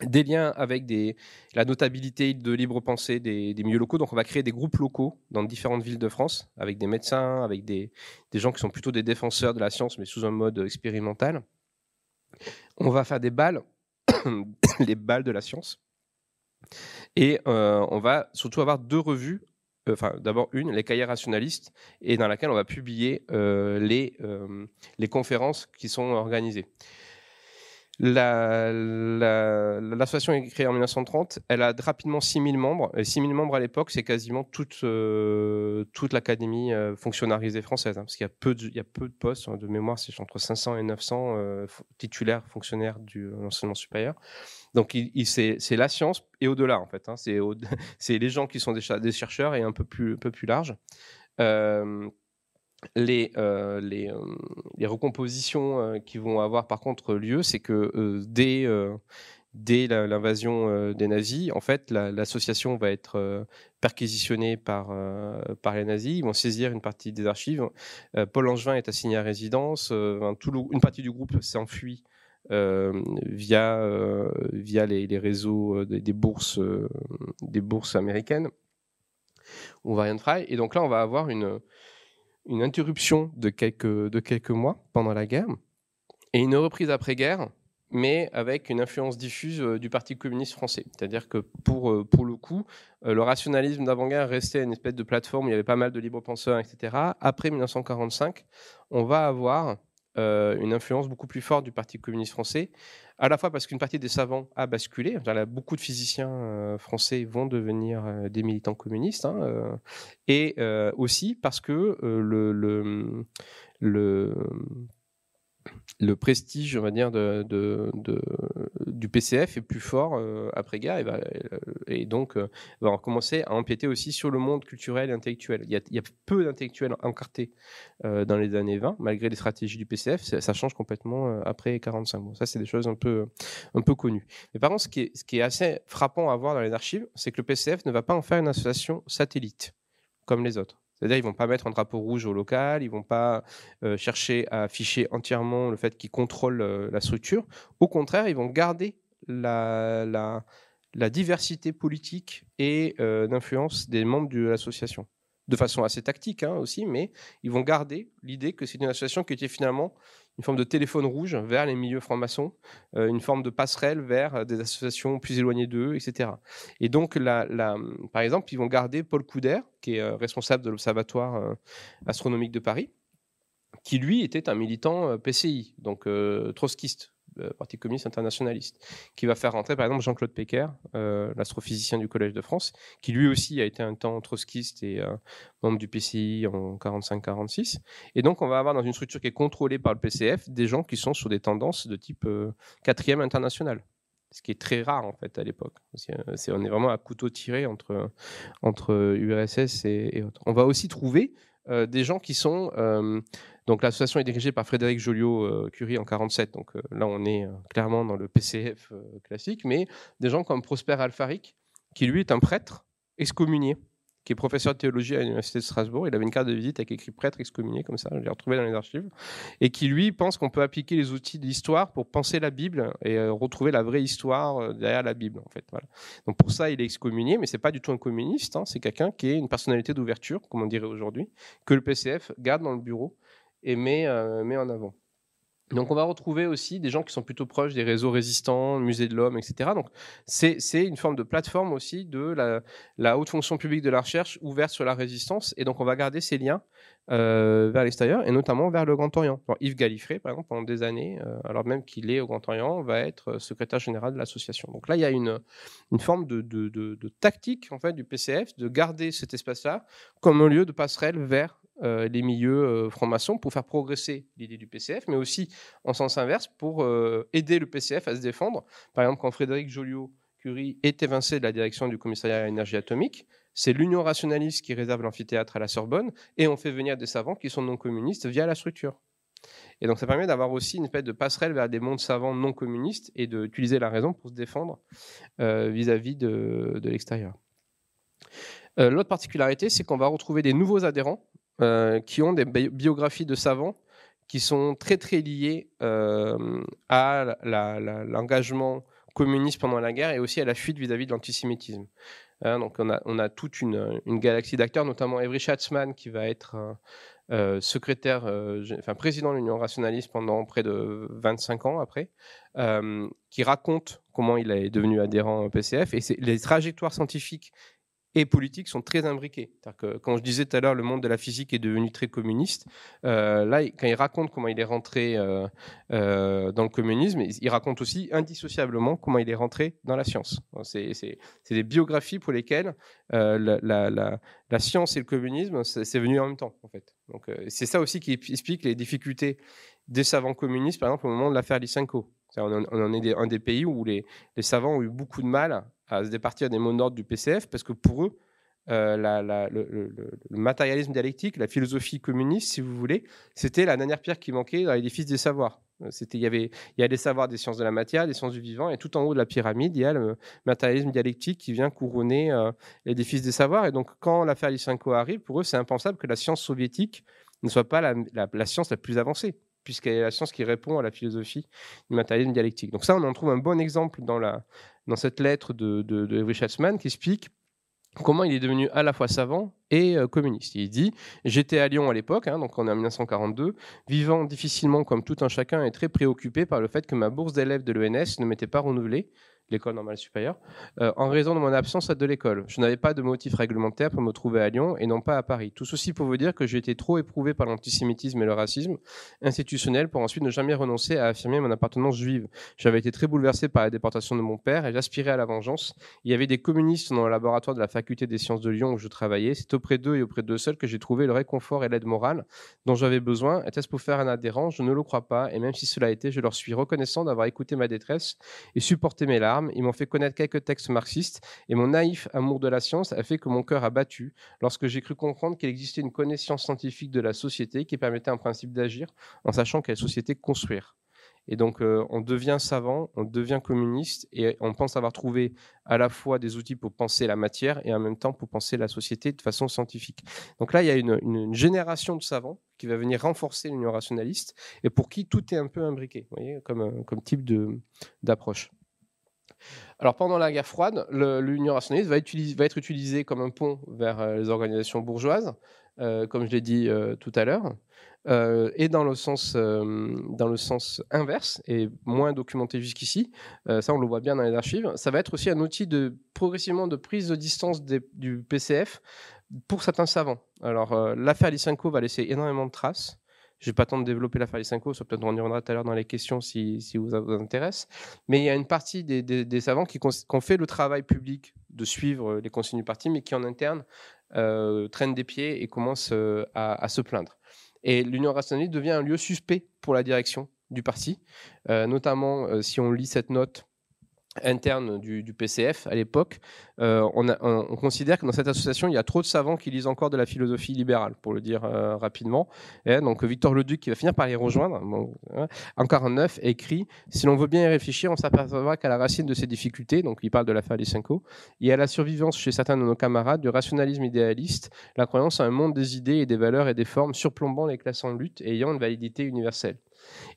Des liens avec la notabilité de libre pensée des, milieux locaux. Donc on va créer des groupes locaux dans différentes villes de France, avec des médecins, avec des gens qui sont plutôt des défenseurs de la science, mais sous un mode expérimental. On va faire des balles les balles de la science. Et euh, on va surtout avoir deux revues. Euh, enfin, d'abord une, les cahiers rationalistes, et dans laquelle on va publier euh, les, les conférences qui sont organisées. L'association est créée en 1930. Elle a rapidement 6000 membres. Et 6000 membres à l'époque, c'est quasiment toute, euh, toute l'académie euh, fonctionnalisée française. Hein, parce qu'il y, a peu de, y a peu de postes. Hein, de mémoire, c'est entre 500 et 900 euh, titulaires fonctionnaires du l'enseignement supérieur. Donc, c'est la science et au-delà, en fait. Hein, c'est les gens qui sont des, chercheurs et un peu plus large les, euh, euh, les, recompositions euh, qui vont avoir par contre lieu, c'est que dès, dès l'invasion des nazis, en fait, l'association va être perquisitionnée par, par les nazis. Ils vont saisir une partie des archives. Paul Angevin est assigné à résidence. une partie du groupe s'enfuit via, via les, réseaux des, bourses, des bourses américaines ou Variant Fry. Et donc là, on va avoir une une interruption de quelques, de quelques mois pendant la guerre et une reprise après-guerre, mais avec une influence diffuse euh, du Parti communiste français. C'est-à-dire que pour, euh, pour le coup, euh, le rationalisme d'avant-guerre restait une espèce de plateforme où il y avait pas mal de libres penseurs, etc. Après 1945, on va avoir une influence beaucoup plus forte du Parti communiste français, à la fois parce qu'une partie des savants a basculé, beaucoup de physiciens français vont devenir des militants communistes, hein, et aussi parce que le, le le prestige, on va dire, de, du PCF est plus fort euh, après-guerre et, va, et donc euh, va commencer à empiéter aussi sur le monde culturel et intellectuel. Il y a, peu d'intellectuels encartés euh, dans les années 20, malgré les stratégies du PCF, ça, change complètement après 45. Bon, ça, c'est des choses un peu, connues. Mais par contre, ce qui est assez frappant à voir dans les archives, c'est que le PCF ne va pas en faire une association satellite, comme les autres. C'est-à-dire, ils vont pas mettre un drapeau rouge au local, ils vont pas chercher à afficher entièrement le fait qu'ils contrôlent la structure. Au contraire, ils vont garder la, diversité politique et d'influence des membres de l'association de façon assez tactique hein, aussi, mais ils vont garder l'idée que c'est une association qui était finalement une forme de téléphone rouge vers les milieux francs-maçons, euh, une forme de passerelle vers euh, des associations plus éloignées d'eux, etc. Et donc, par exemple, ils vont garder Paul Couder, qui est euh, responsable de l'Observatoire astronomique de Paris, qui lui était un militant PCI, donc trotskiste, Parti communiste internationaliste, qui va faire rentrer par exemple Jean-Claude Pecker, euh, l'astrophysicien du Collège de France, qui lui aussi a été un temps trotskiste et euh, membre du PCI en 45-46. Et donc on va avoir dans une structure qui est contrôlée par le PCF des gens qui sont sur des tendances de type quatrième international ce qui est très rare en fait à l'époque. on est vraiment à couteau tiré entre, entre URSS et, autres. On va aussi trouver des gens qui sont donc l'association est dirigée par Frédéric Joliot-Curie en 47. Donc euh, là, on est euh, clairement dans le PCF euh, classique, mais des gens comme Prosper Alfaric, qui lui est un prêtre excommunié, qui est professeur de théologie à l'université de Strasbourg. Il avait une carte de visite avec écrit prêtre excommunié, comme ça, je l'ai retrouvé dans les archives, et qui lui pense qu'on peut appliquer les outils de l'histoire pour penser la Bible et retrouver la vraie histoire derrière la Bible, en fait. Donc pour ça, il est excommunié, mais c'est pas du tout un communiste. Hein. c'est quelqu'un qui est une personnalité d'ouverture, comme on dirait aujourd'hui, que le PCF garde dans le bureau et euh, met, en avant. Donc on va retrouver aussi des gens qui sont plutôt proches des réseaux résistants, musée de l'homme, etc. Donc c'est une forme de plateforme aussi de la, haute fonction publique de la recherche ouverte sur la résistance. Et donc on va garder ces liens euh, vers l'extérieur et notamment vers le Grand Orient. Yves Gallifrey, par exemple, pendant des années, euh, alors même qu'il est au Grand Orient, va être secrétaire général de l'association. Donc là, il y a une, une forme de, de, de, tactique en fait du PCF de garder cet espace-là comme un lieu de passerelle vers euh, les milieux euh, francs-maçons pour faire progresser l'idée du PCF, mais aussi en sens inverse pour euh, aider le PCF à se défendre. Par exemple, quand Frédéric Joliot-Curie est évincé de la direction du commissariat à l'énergie atomique, c'est l'Union rationaliste qui réserve l'amphithéâtre à la Sorbonne et on fait venir des savants qui sont non communistes via la structure. Et donc ça permet d'avoir aussi une espèce de passerelle vers des mondes savants non communistes et d'utiliser la raison pour se défendre vis-à-vis de, l'extérieur. L'autre particularité, c'est qu'on va retrouver des nouveaux adhérents qui ont des biographies de savants qui sont très très liées euh, à l'engagement communiste pendant la guerre et aussi à la fuite vis-à-vis de l'antisémitisme. Hein, donc on a, toute une, une galaxie d'acteurs, notamment Avery Schatzman qui va être euh, secrétaire, enfin président de l'Union rationaliste pendant près de 25 ans après, qui raconte comment il est devenu adhérent au PCF et les trajectoires scientifiques et politiques sont très imbriqués. Quand je disais tout à l'heure, le monde de la physique est devenu très communiste. Euh, là, quand il raconte comment il est rentré euh, euh, dans le communisme, il raconte aussi indissociablement comment il est rentré dans la science. C'est des biographies pour lesquelles la, science et le communisme, c'est venu en même temps, en fait. Donc, c'est ça aussi qui explique les difficultés des savants communistes, par exemple, au moment de l'affaire Lysenko. On en est un des pays où les savants ont eu beaucoup de mal à se départir des mots d'ordre du PCF parce que pour eux, euh, le, matérialisme dialectique, la philosophie communiste, si vous voulez, c'était la dernière pierre qui manquait dans l'édifice des savoirs. C'était, il y avait, il y a des savoirs des sciences de la matière, des sciences du vivant, et tout en haut de la pyramide, il y a le matérialisme dialectique qui vient couronner euh, l'édifice des savoirs. Et donc, quand l'affaire Lysenko arrive, pour eux, c'est impensable que la science soviétique ne soit pas la, la science la plus avancée puisqu'elle est la science qui répond à la philosophie du matérialisme dialectique. Donc ça, on en trouve un bon exemple dans, la, dans cette lettre de, de, qui explique comment il est devenu à la fois savant et euh, communiste. Il dit J'étais à Lyon à l'époque, hein, donc en 1942, vivant difficilement comme tout un chacun et très préoccupé par le fait que ma bourse d'élève de l'ENS ne m'était pas renouvelée l'école normale supérieure, euh, en raison de mon absence de l'école. Je n'avais pas de motif réglementaire pour me trouver à Lyon et non pas à Paris. Tout ceci pour vous dire que j'ai été trop éprouvé par l'antisémitisme et le racisme institutionnel pour ensuite ne jamais renoncer à affirmer mon appartenance juive. J'avais été très bouleversé par la déportation de mon père et j'aspirais à la vengeance. Il y avait des communistes dans le laboratoire de la faculté des sciences de Lyon où je travaillais. C'est auprès d'eux et auprès d'eux seuls que j'ai trouvé le réconfort et l'aide morale dont j'avais besoin. Était-ce pour faire un adhérent? Je ne le crois pas. Et même si cela a été, je leur suis reconnaissant d'avoir écouté ma détresse et supporté mes larmes ils m'ont fait connaître quelques textes marxistes, et mon naïf amour de la science a fait que mon cœur a battu lorsque j'ai cru comprendre qu'il existait une connaissance scientifique de la société qui permettait en principe d'agir en sachant quelle société construire. Et donc, euh, on devient savant, on devient communiste, et on pense avoir trouvé à la fois des outils pour penser la matière et en même temps pour penser la société de façon scientifique. Donc là, il y a une, génération de savants qui va venir renforcer l'union rationaliste et pour qui tout est un peu imbriqué, voyez, comme, euh, comme type d'approche. Alors pendant la guerre froide, l'union rationaliste va, être utilisée comme un pont vers euh, les organisations bourgeoises, comme je l'ai dit tout à l'heure. Euh, et dans le, sens, euh, inverse, et moins documenté jusqu'ici, euh, ça on le voit bien dans les archives, ça va être aussi un outil de progressivement de prise de distance du PCF pour certains savants. Alors l'affaire Lysenko va laisser énormément de traces. Je vais pas tant de développer l'affaire Lysenko, peut-être on y reviendra tout à l'heure dans les questions si, si vous, vous intéresse. Mais il y a une partie des, des, savants qui, ont fait le travail public de suivre les consignes du parti, mais qui en interne traînent des pieds et commencent à, à se plaindre. Et l'Union rationaliste devient un lieu suspect pour la direction du parti, euh, notamment euh, si on lit cette note interne du, PCF à l'époque, euh, on, considère que dans cette association, il y a trop de savants qui lisent encore de la philosophie libérale, pour le dire euh, rapidement. Et donc Victor Leduc, qui va finir par les rejoindre, hein, en 49, écrit Si l'on veut bien y réfléchir, on s'apercevra qu'à la racine de ces difficultés, donc il parle de l'affaire Lysenko, il y a la survivance chez certains de nos camarades du rationalisme idéaliste, la croyance à un monde des idées et des valeurs et des formes surplombant les classes en lutte et ayant une validité universelle.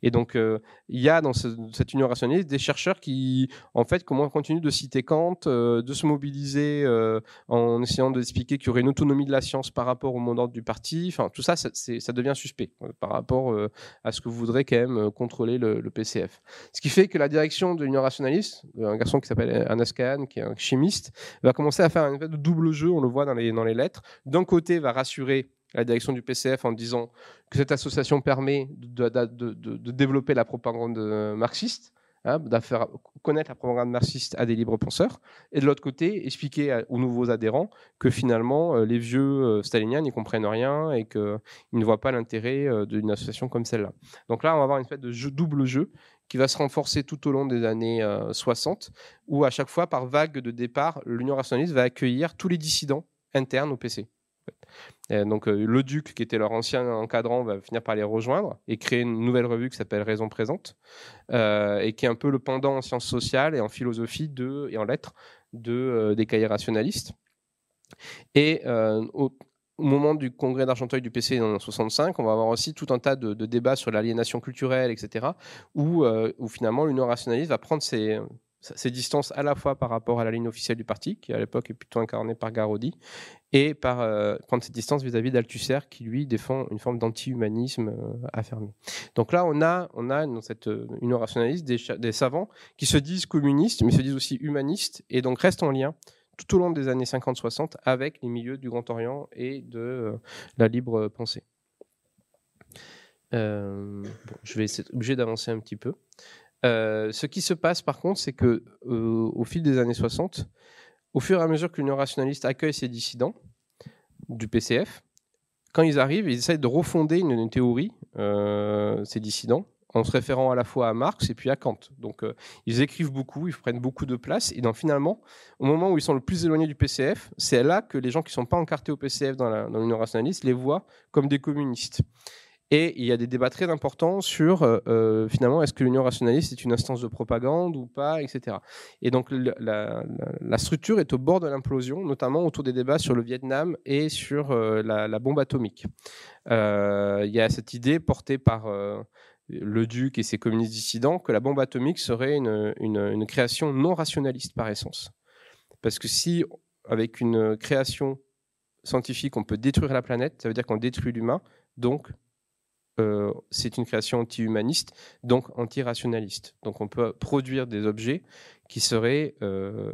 Et donc, euh, il y a dans cette union rationaliste des chercheurs qui, en fait, comment continuent de citer Kant, euh, de se mobiliser euh, en essayant d'expliquer qu'il y aurait une autonomie de la science par rapport au monde ordre du parti. Enfin, tout ça, ça, devient suspect par rapport à ce que voudrait quand même contrôler le, PCF. Ce qui fait que la direction de l'union rationaliste, un garçon qui s'appelle Anas Khan, qui est un chimiste, va commencer à faire un double jeu, on le voit dans les, dans les lettres. D'un côté, va rassurer la direction du PCF en disant que cette association permet de, développer la propagande marxiste, hein, de faire connaître la propagande marxiste à des libres penseurs, et de l'autre côté, expliquer aux nouveaux adhérents que finalement, euh, les vieux euh, staliniens n'y comprennent rien et qu'ils ne voient pas l'intérêt euh, d'une association comme celle-là. Donc là, on va avoir une espèce de double jeu qui va se renforcer tout au long des années 60, où à chaque fois, par vague de départ, l'Union rationaliste va accueillir tous les dissidents internes au PC donc euh, le duc, qui était leur ancien encadrant, va finir par les rejoindre et créer une nouvelle revue qui s'appelle Raison présente, euh, et qui est un peu le pendant en sciences sociales et en philosophie et en lettres de, euh, des cahiers rationalistes. Et au, moment du congrès d'Argenteuil du PC en 65, on va avoir aussi tout un tas de, débats sur l'aliénation culturelle, etc., où finalement l'Union rationaliste va prendre ses, ses distances à la fois par rapport à la ligne officielle du parti, qui à l'époque est plutôt incarnée par Garodi, et par euh, prendre ses distances vis-à-vis d'Althusser, qui lui défend une forme d'anti-humanisme euh, affirmé. Donc là, on a, on a dans cette euh, union rationaliste des, savants qui se disent communistes, mais se disent aussi humanistes, et donc restent en lien tout au long des années 50-60 avec les milieux du Grand Orient et de la libre pensée. je vais être obligé d'avancer un petit peu. Euh, ce qui se passe par contre, c'est que euh, au fil des années 60, au fur et à mesure que l'Union rationaliste accueille ces dissidents du PCF, quand ils arrivent, ils essayent de refonder une, théorie, euh, ces dissidents, en se référant à la fois à Marx et puis à Kant. Donc ils écrivent beaucoup, ils prennent beaucoup de place, et donc finalement, au moment où ils sont le plus éloignés du PCF, c'est là que les gens qui ne sont pas encartés au PCF dans l'Union rationaliste les voient comme des communistes. Et il y a des débats très importants sur euh, euh, finalement est-ce que l'Union rationaliste est une instance de propagande ou pas, etc. Et donc la, structure est au bord de l'implosion, notamment autour des débats sur le Vietnam et sur euh, la, bombe atomique. il y a cette idée portée par le duc et ses communistes dissidents que la bombe atomique serait une, une création non rationaliste par essence. Parce que si avec une création scientifique on peut détruire la planète, ça veut dire qu'on détruit l'humain, donc euh, c'est une création anti-humaniste, donc anti-rationaliste. Donc on peut produire des objets qui seraient, euh,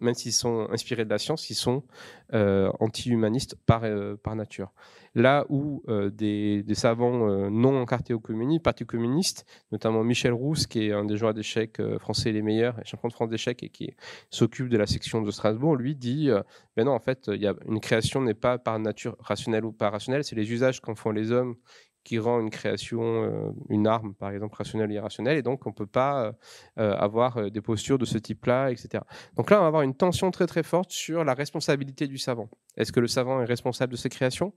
même s'ils sont inspirés de la science, qui sont euh, anti-humanistes par, par nature. Là où des, savants non encartés au communisme, parti communiste, notamment Michel Rousse, qui est un des joueurs d'échecs français les meilleurs, champion de France d'échecs et qui s'occupe de la section de Strasbourg, lui dit ben non, en fait, y a, une création n'est pas par nature rationnelle ou pas rationnelle, c'est les usages qu'en font les hommes qui rend une création euh, une arme, par exemple, rationnelle et irrationnelle, et donc on ne peut pas euh, euh, avoir des postures de ce type-là, etc. Donc là, on va avoir une tension très très forte sur la responsabilité du savant. Est-ce que le savant est responsable de ses créations?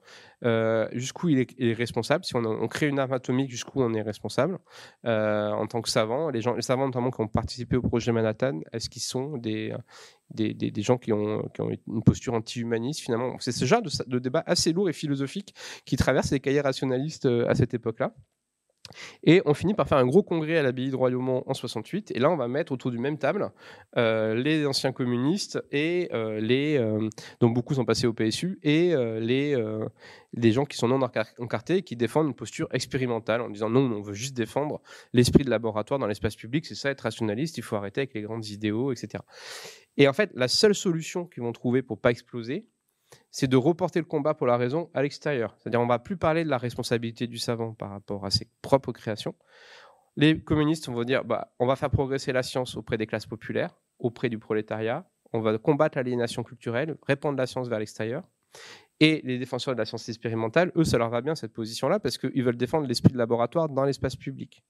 Jusqu'où il, est, responsable? Si on, crée une arme atomique, jusqu'où on est responsable? En tant que savant, les, gens, les savants notamment qui ont participé au projet Manhattan, est-ce qu'ils sont des, des, gens qui ont, qui ont, une posture anti-humaniste finalement C'est ce genre de, de, débat assez lourd et philosophique qui traverse les cahiers rationalistes à cette époque-là. Et on finit par faire un gros congrès à l'abbaye de Royaumont en 68. Et là, on va mettre autour du même table euh, les anciens communistes et euh, les, euh, dont beaucoup sont passés au PSU, et les, les gens qui sont non encartés et qui défendent une posture expérimentale en disant non, on veut juste défendre l'esprit de laboratoire dans l'espace public. C'est ça être rationaliste. Il faut arrêter avec les grandes idéaux, etc. Et en fait, la seule solution qu'ils vont trouver pour pas exploser, c'est de reporter le combat pour la raison à l'extérieur. C'est-à-dire on va plus parler de la responsabilité du savant par rapport à ses propres créations. Les communistes vont dire bah, on va faire progresser la science auprès des classes populaires, auprès du prolétariat, on va combattre l'aliénation culturelle, répandre la science vers l'extérieur. Et les défenseurs de la science expérimentale, eux, ça leur va bien cette position-là parce qu'ils veulent défendre l'esprit de laboratoire dans l'espace public.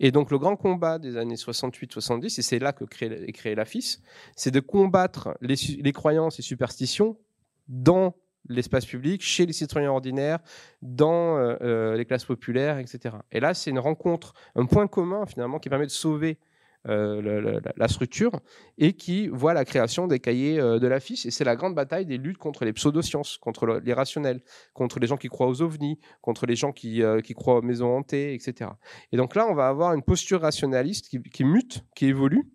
Et donc le grand combat des années 68-70, et c'est là que est créé la FIS, c'est de combattre les, les croyances et superstitions dans l'espace public, chez les citoyens ordinaires, dans euh, euh, les classes populaires, etc. Et là, c'est une rencontre, un point commun finalement qui permet de sauver euh, la, structure et qui voit la création des cahiers euh, de la fiche. Et c'est la grande bataille des luttes contre les pseudosciences, contre les rationnels, contre les gens qui croient aux ovnis, contre les gens qui, euh, croient aux maisons hantées, etc. Et donc là, on va avoir une posture rationaliste qui, mute, qui évolue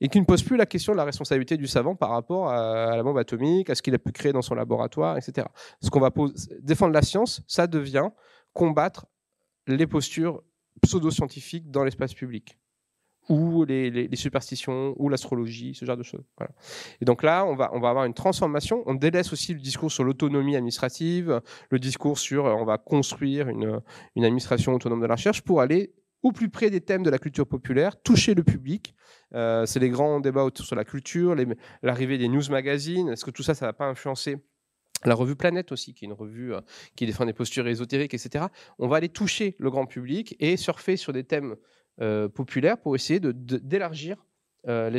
et qui ne pose plus la question de la responsabilité du savant par rapport à, la bombe atomique, à ce qu'il a pu créer dans son laboratoire, etc. Ce qu'on va défendre la science, ça devient combattre les postures pseudo-scientifiques dans l'espace public ou les, superstitions, ou l'astrologie, ce genre de choses. Et donc là, on va, avoir une transformation. On délaisse aussi le discours sur l'autonomie administrative, le discours sur euh, on va construire une, une administration autonome de la recherche pour aller au plus près des thèmes de la culture populaire, toucher le public. Euh, c'est les grands débats autour sur la culture, l'arrivée des news magazines. Est-ce que tout ça, ça va pas influencer la revue Planète aussi, qui est une revue euh, qui défend des postures ésotériques, etc. On va aller toucher le grand public et surfer sur des thèmes euh, populaire pour essayer d'élargir euh,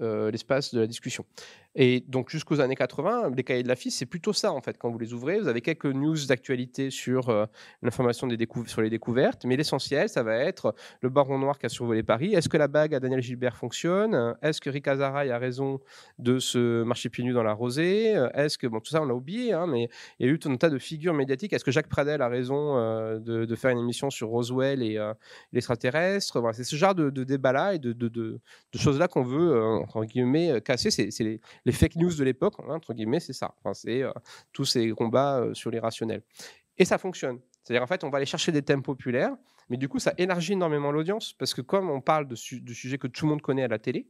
euh, l'espace de la discussion. Et donc jusqu'aux années 80, les cahiers de la FIS, c'est plutôt ça en fait. Quand vous les ouvrez, vous avez quelques news d'actualité sur euh, l'information des sur les découvertes, mais l'essentiel, ça va être le baron noir qui a survolé Paris. Est-ce que la bague à Daniel Gilbert fonctionne? Est-ce que Rick Azaray a raison de se marcher pieds nus dans la rosée? Est-ce que bon tout ça on l'a oublié, hein, mais il y a eu tout un tas de figures médiatiques. Est-ce que Jacques Pradel a raison euh, de, faire une émission sur Roswell et euh, l'extraterrestre voilà, C'est ce genre de, débat là et de, de choses là qu'on veut entre guillemets casser. Les fake news de l'époque, hein, entre guillemets, c'est ça. c'est euh, tous ces combats euh, sur l'irrationnel. Et ça fonctionne. C'est-à-dire, en fait, on va aller chercher des thèmes populaires, mais du coup, ça élargit énormément l'audience, parce que comme on parle de sujets que tout le monde connaît à la télé,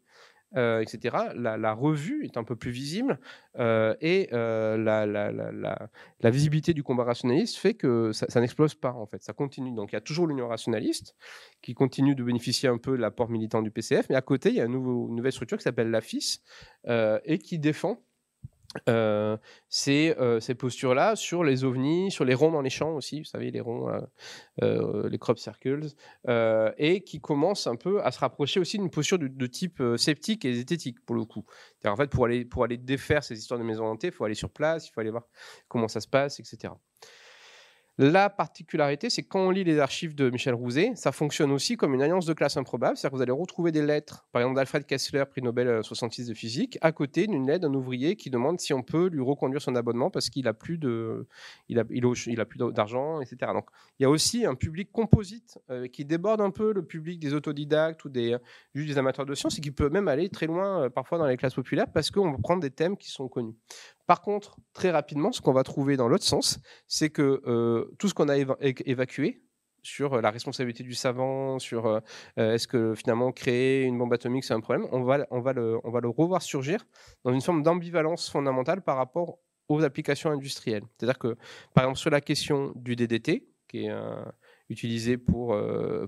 euh, etc., la, revue est un peu plus visible euh, et euh, la, visibilité du combat rationaliste fait que ça, n'explose pas, en fait, ça continue. Donc il y a toujours l'Union rationaliste qui continue de bénéficier un peu de l'apport militant du PCF, mais à côté, il y a une nouvelle structure qui s'appelle l'AFIS et qui défend euh, ces, euh, postures-là sur les ovnis, sur les ronds dans les champs aussi, vous savez, les ronds, euh, les crop circles, et qui commence un peu à se rapprocher aussi d'une posture de, type sceptique et zététique, pour le coup. En fait, pour aller, pour aller défaire ces histoires de maisons hantées, il faut aller sur place, il faut aller voir comment ça se passe, etc. La particularité, c'est quand on lit les archives de Michel Rouzet, ça fonctionne aussi comme une alliance de classe improbable. C'est-à-dire que vous allez retrouver des lettres, par exemple d'Alfred Kessler, prix Nobel 66 euh, de physique, à côté d'une lettre d'un ouvrier qui demande si on peut lui reconduire son abonnement parce qu'il a plus de, il a, il a, plus d'argent, etc. Donc il y a aussi un public composite euh, qui déborde un peu le public des autodidactes ou des juste des amateurs de sciences et qui peut même aller très loin euh, parfois dans les classes populaires parce qu'on va prendre des thèmes qui sont connus. Par contre, très rapidement, ce qu'on va trouver dans l'autre sens, c'est que euh, tout ce qu'on a évacué sur euh, la responsabilité du savant, sur euh, est-ce que finalement créer une bombe atomique c'est un problème, on va, le, on va le revoir surgir dans une forme d'ambivalence fondamentale par rapport aux applications industrielles. C'est-à-dire que, par exemple, sur la question du DDT, qui est utilisé pour,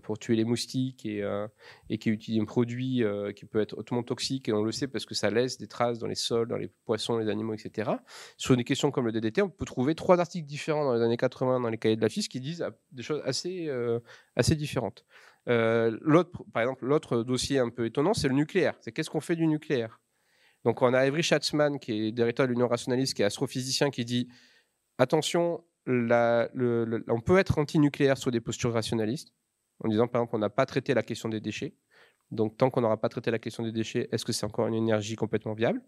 pour tuer les moustiques et, et qui utilise un produit qui peut être hautement toxique, et on le sait parce que ça laisse des traces dans les sols, dans les poissons, les animaux, etc. Sur des questions comme le DDT, on peut trouver trois articles différents dans les années 80 dans les cahiers de la FIS qui disent des choses assez, assez différentes. l'autre, par exemple, l'autre dossier un peu étonnant, c'est le nucléaire. C'est qu'est-ce qu'on fait du nucléaire? Donc on a Avery Schatzman, qui est directeur de l'Union rationaliste, qui est astrophysicien, qui dit attention, on peut être anti-nucléaire sur des postures rationalistes, en disant par exemple on n'a pas traité la question des déchets. Donc tant qu'on n'aura pas traité la question des déchets, est-ce que c'est encore une énergie complètement viable?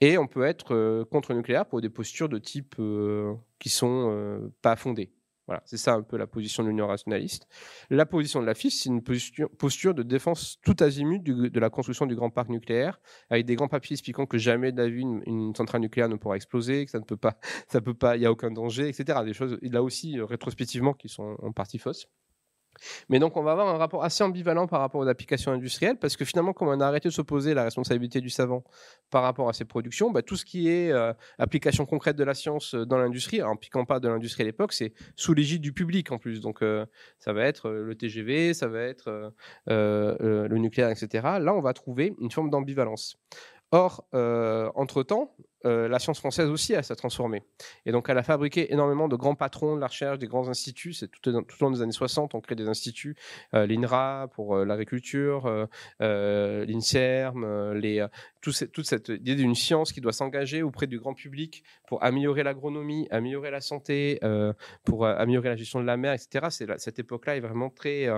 Et on peut être euh, contre le nucléaire pour des postures de type euh, qui sont euh, pas fondées. Voilà, c'est ça un peu la position de l'Union rationaliste. La position de la FIS, c'est une posture, de défense tout azimut de la construction du grand parc nucléaire, avec des grands papiers expliquant que jamais de une, centrale nucléaire ne pourra exploser, que ça ne peut pas, ça peut pas, il n'y a aucun danger, etc. Des choses là aussi rétrospectivement qui sont en partie fausses. Mais donc, on va avoir un rapport assez ambivalent par rapport aux applications industrielles, parce que finalement, comme on a arrêté de s'opposer la responsabilité du savant par rapport à ses productions, bah, tout ce qui est euh, application concrète de la science euh, dans l'industrie, en piquant pas de l'industrie à l'époque, c'est sous l'égide du public en plus. Donc, euh, ça va être le TGV, ça va être le nucléaire, etc. Là, on va trouver une forme d'ambivalence. Or, entre-temps, euh, la science française aussi, elle s'est transformée. Et donc, elle a fabriqué énormément de grands patrons de la recherche, des grands instituts. C'est tout, au long des années 60, on crée des instituts, euh, l'INRA pour euh, l'agriculture, l'INSERM, toute cette idée d'une science qui doit s'engager auprès du grand public pour améliorer l'agronomie, améliorer la santé, pour améliorer la gestion de la mer, etc. cette époque-là est vraiment très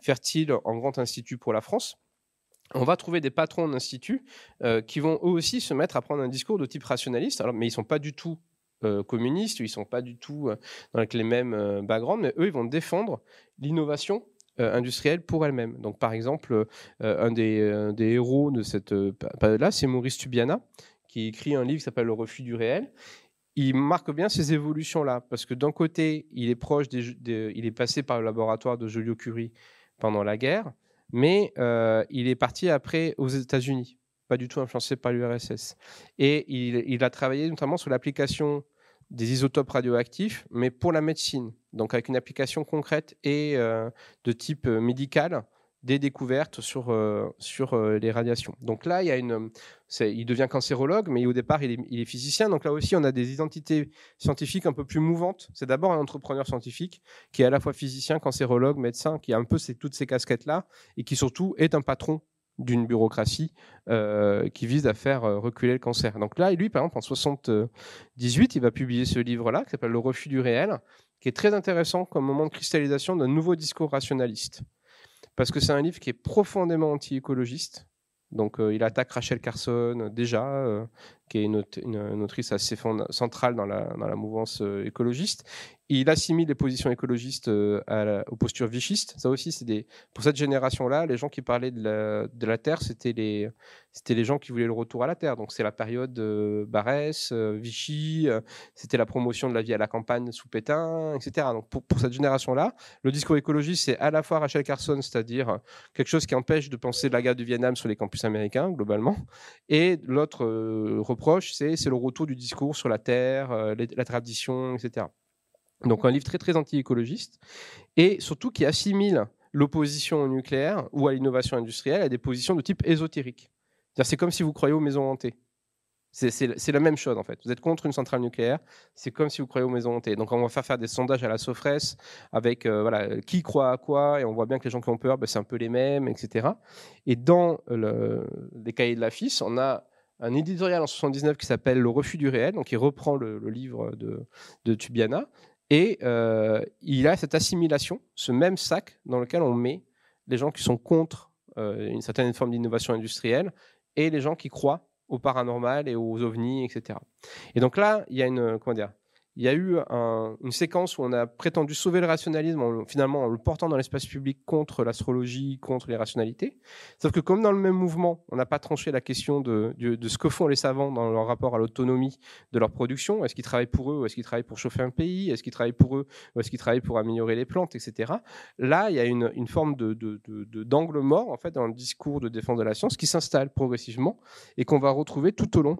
fertile en grand institut pour la France on va trouver des patrons d'instituts euh, qui vont eux aussi se mettre à prendre un discours de type rationaliste, mais ils ne sont pas du tout euh, communistes, ils ne sont pas du tout euh, avec les mêmes backgrounds, mais eux, ils vont défendre l'innovation industrielle pour elle-même. Donc, par exemple, un des, héros de cette période-là, c'est Maurice Tubiana, qui écrit un livre qui s'appelle Le refus du réel. Il marque bien ces évolutions-là, parce que d'un côté, il est proche il est passé par le laboratoire de Joliot-Curie pendant la guerre, mais euh, il est parti après aux États-Unis, pas du tout influencé par l'URSS. Et il, a travaillé notamment sur l'application des isotopes radioactifs, mais pour la médecine, donc avec une application concrète et euh, de type euh, médical des découvertes sur, euh, sur euh, les radiations. Donc là, il, y a une, il devient cancérologue, mais au départ, il est, physicien. Donc là aussi, on a des identités scientifiques un peu plus mouvantes. C'est d'abord un entrepreneur scientifique qui est à la fois physicien, cancérologue, médecin, qui a un peu toutes ces casquettes-là et qui surtout est un patron d'une bureaucratie euh, qui vise à faire reculer le cancer. Donc là, lui, par exemple, en 78, il va publier ce livre-là, qui s'appelle Le refus du réel, qui est très intéressant comme moment de cristallisation d'un nouveau discours rationaliste parce que c'est un livre qui est profondément anti-écologiste. Donc, euh, il attaque Rachel Carson euh, déjà, euh, qui est une, autrice assez centrale dans la, dans la mouvance écologiste il assimile les positions écologistes euh, aux postures vichistes. Ça aussi, c'est des pour cette génération-là, les gens qui parlaient de la, Terre, c'était les c'était les gens qui voulaient le retour à la Terre. Donc c'est la période de Barès, euh, Vichy, euh, c'était la promotion de la vie à la campagne sous Pétain, etc. Donc pour, cette génération-là, le discours écologiste, c'est à la fois Rachel Carson, c'est-à-dire quelque chose qui empêche de penser la guerre du Vietnam sur les campus américains globalement, et l'autre reproche, c'est c'est le retour du discours sur la Terre, la tradition, etc. Donc un livre très très anti-écologiste et surtout qui assimile l'opposition au nucléaire ou à l'innovation industrielle à des positions de type ésotérique. C'est comme si vous croyez aux maisons hantées. C'est la même chose en fait. Vous êtes contre une centrale nucléaire, c'est comme si vous croyez aux maisons hantées. Donc on va faire faire des sondages à la Sofres avec euh, voilà qui croit à quoi et on voit bien que les gens qui ont peur, ben, c'est un peu les mêmes, etc. Et dans le, les cahiers de la FIS, on a un éditorial en 79 qui s'appelle Le refus du réel, donc il reprend le, livre de, de Tubiana et euh, il a cette assimilation, ce même sac dans lequel on met les gens qui sont contre euh, une certaine forme d'innovation industrielle et les gens qui croient au paranormal et aux ovnis, etc. Et donc là, il y a une, comment dire, il y a eu une séquence où on a prétendu sauver le rationalisme en, finalement en le portant dans l'espace public contre l'astrologie, contre les rationalités. Sauf que comme dans le même mouvement, on n'a pas tranché la question de, ce que font les savants dans leur rapport à l'autonomie de leur production. Est-ce qu'ils travaillent pour eux ou est-ce qu'ils travaillent pour chauffer un pays? Est-ce qu'ils travaillent pour eux ou est-ce qu'ils travaillent pour améliorer les plantes, etc. Là, il y a une, forme d'angle mort en fait dans le discours de défense de la science qui s'installe progressivement et qu'on va retrouver tout au long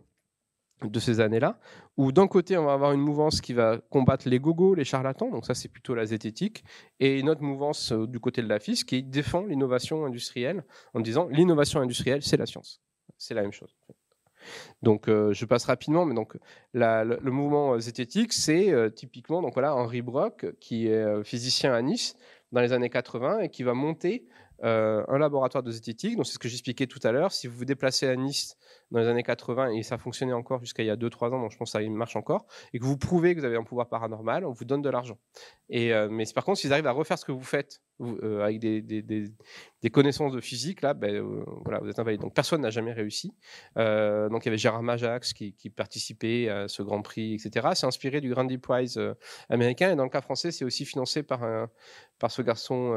de ces années-là, où d'un côté, on va avoir une mouvance qui va combattre les gogos, les charlatans, donc ça c'est plutôt la zététique, et une autre mouvance euh, du côté de la FIS qui défend l'innovation industrielle en disant l'innovation industrielle, c'est la science. C'est la même chose. Donc, euh, je passe rapidement, mais donc le, mouvement euh, zététique, c'est typiquement donc voilà Henri Brock, qui est physicien à Nice dans les années 80 et qui va monter un laboratoire de zététique. Donc, c'est ce que j'expliquais tout à l'heure. Si vous vous déplacez à Nice dans les années 80 et ça fonctionnait encore jusqu'à il y a 2-3 ans, donc je pense que ça marche encore, et que vous prouvez que vous avez un pouvoir paranormal, on vous donne de l'argent. Et, mais par contre, s'ils arrivent à refaire ce que vous faites euh, avec des, des, connaissances de physique, là, ben, euh, voilà, vous êtes invalide. Donc personne n'a jamais réussi. Euh, donc il y avait Gérard Majax qui, participait à ce Grand Prix, etc. C'est inspiré du Grandy Prize américain. Et dans le cas français, c'est aussi financé par, un, par ce garçon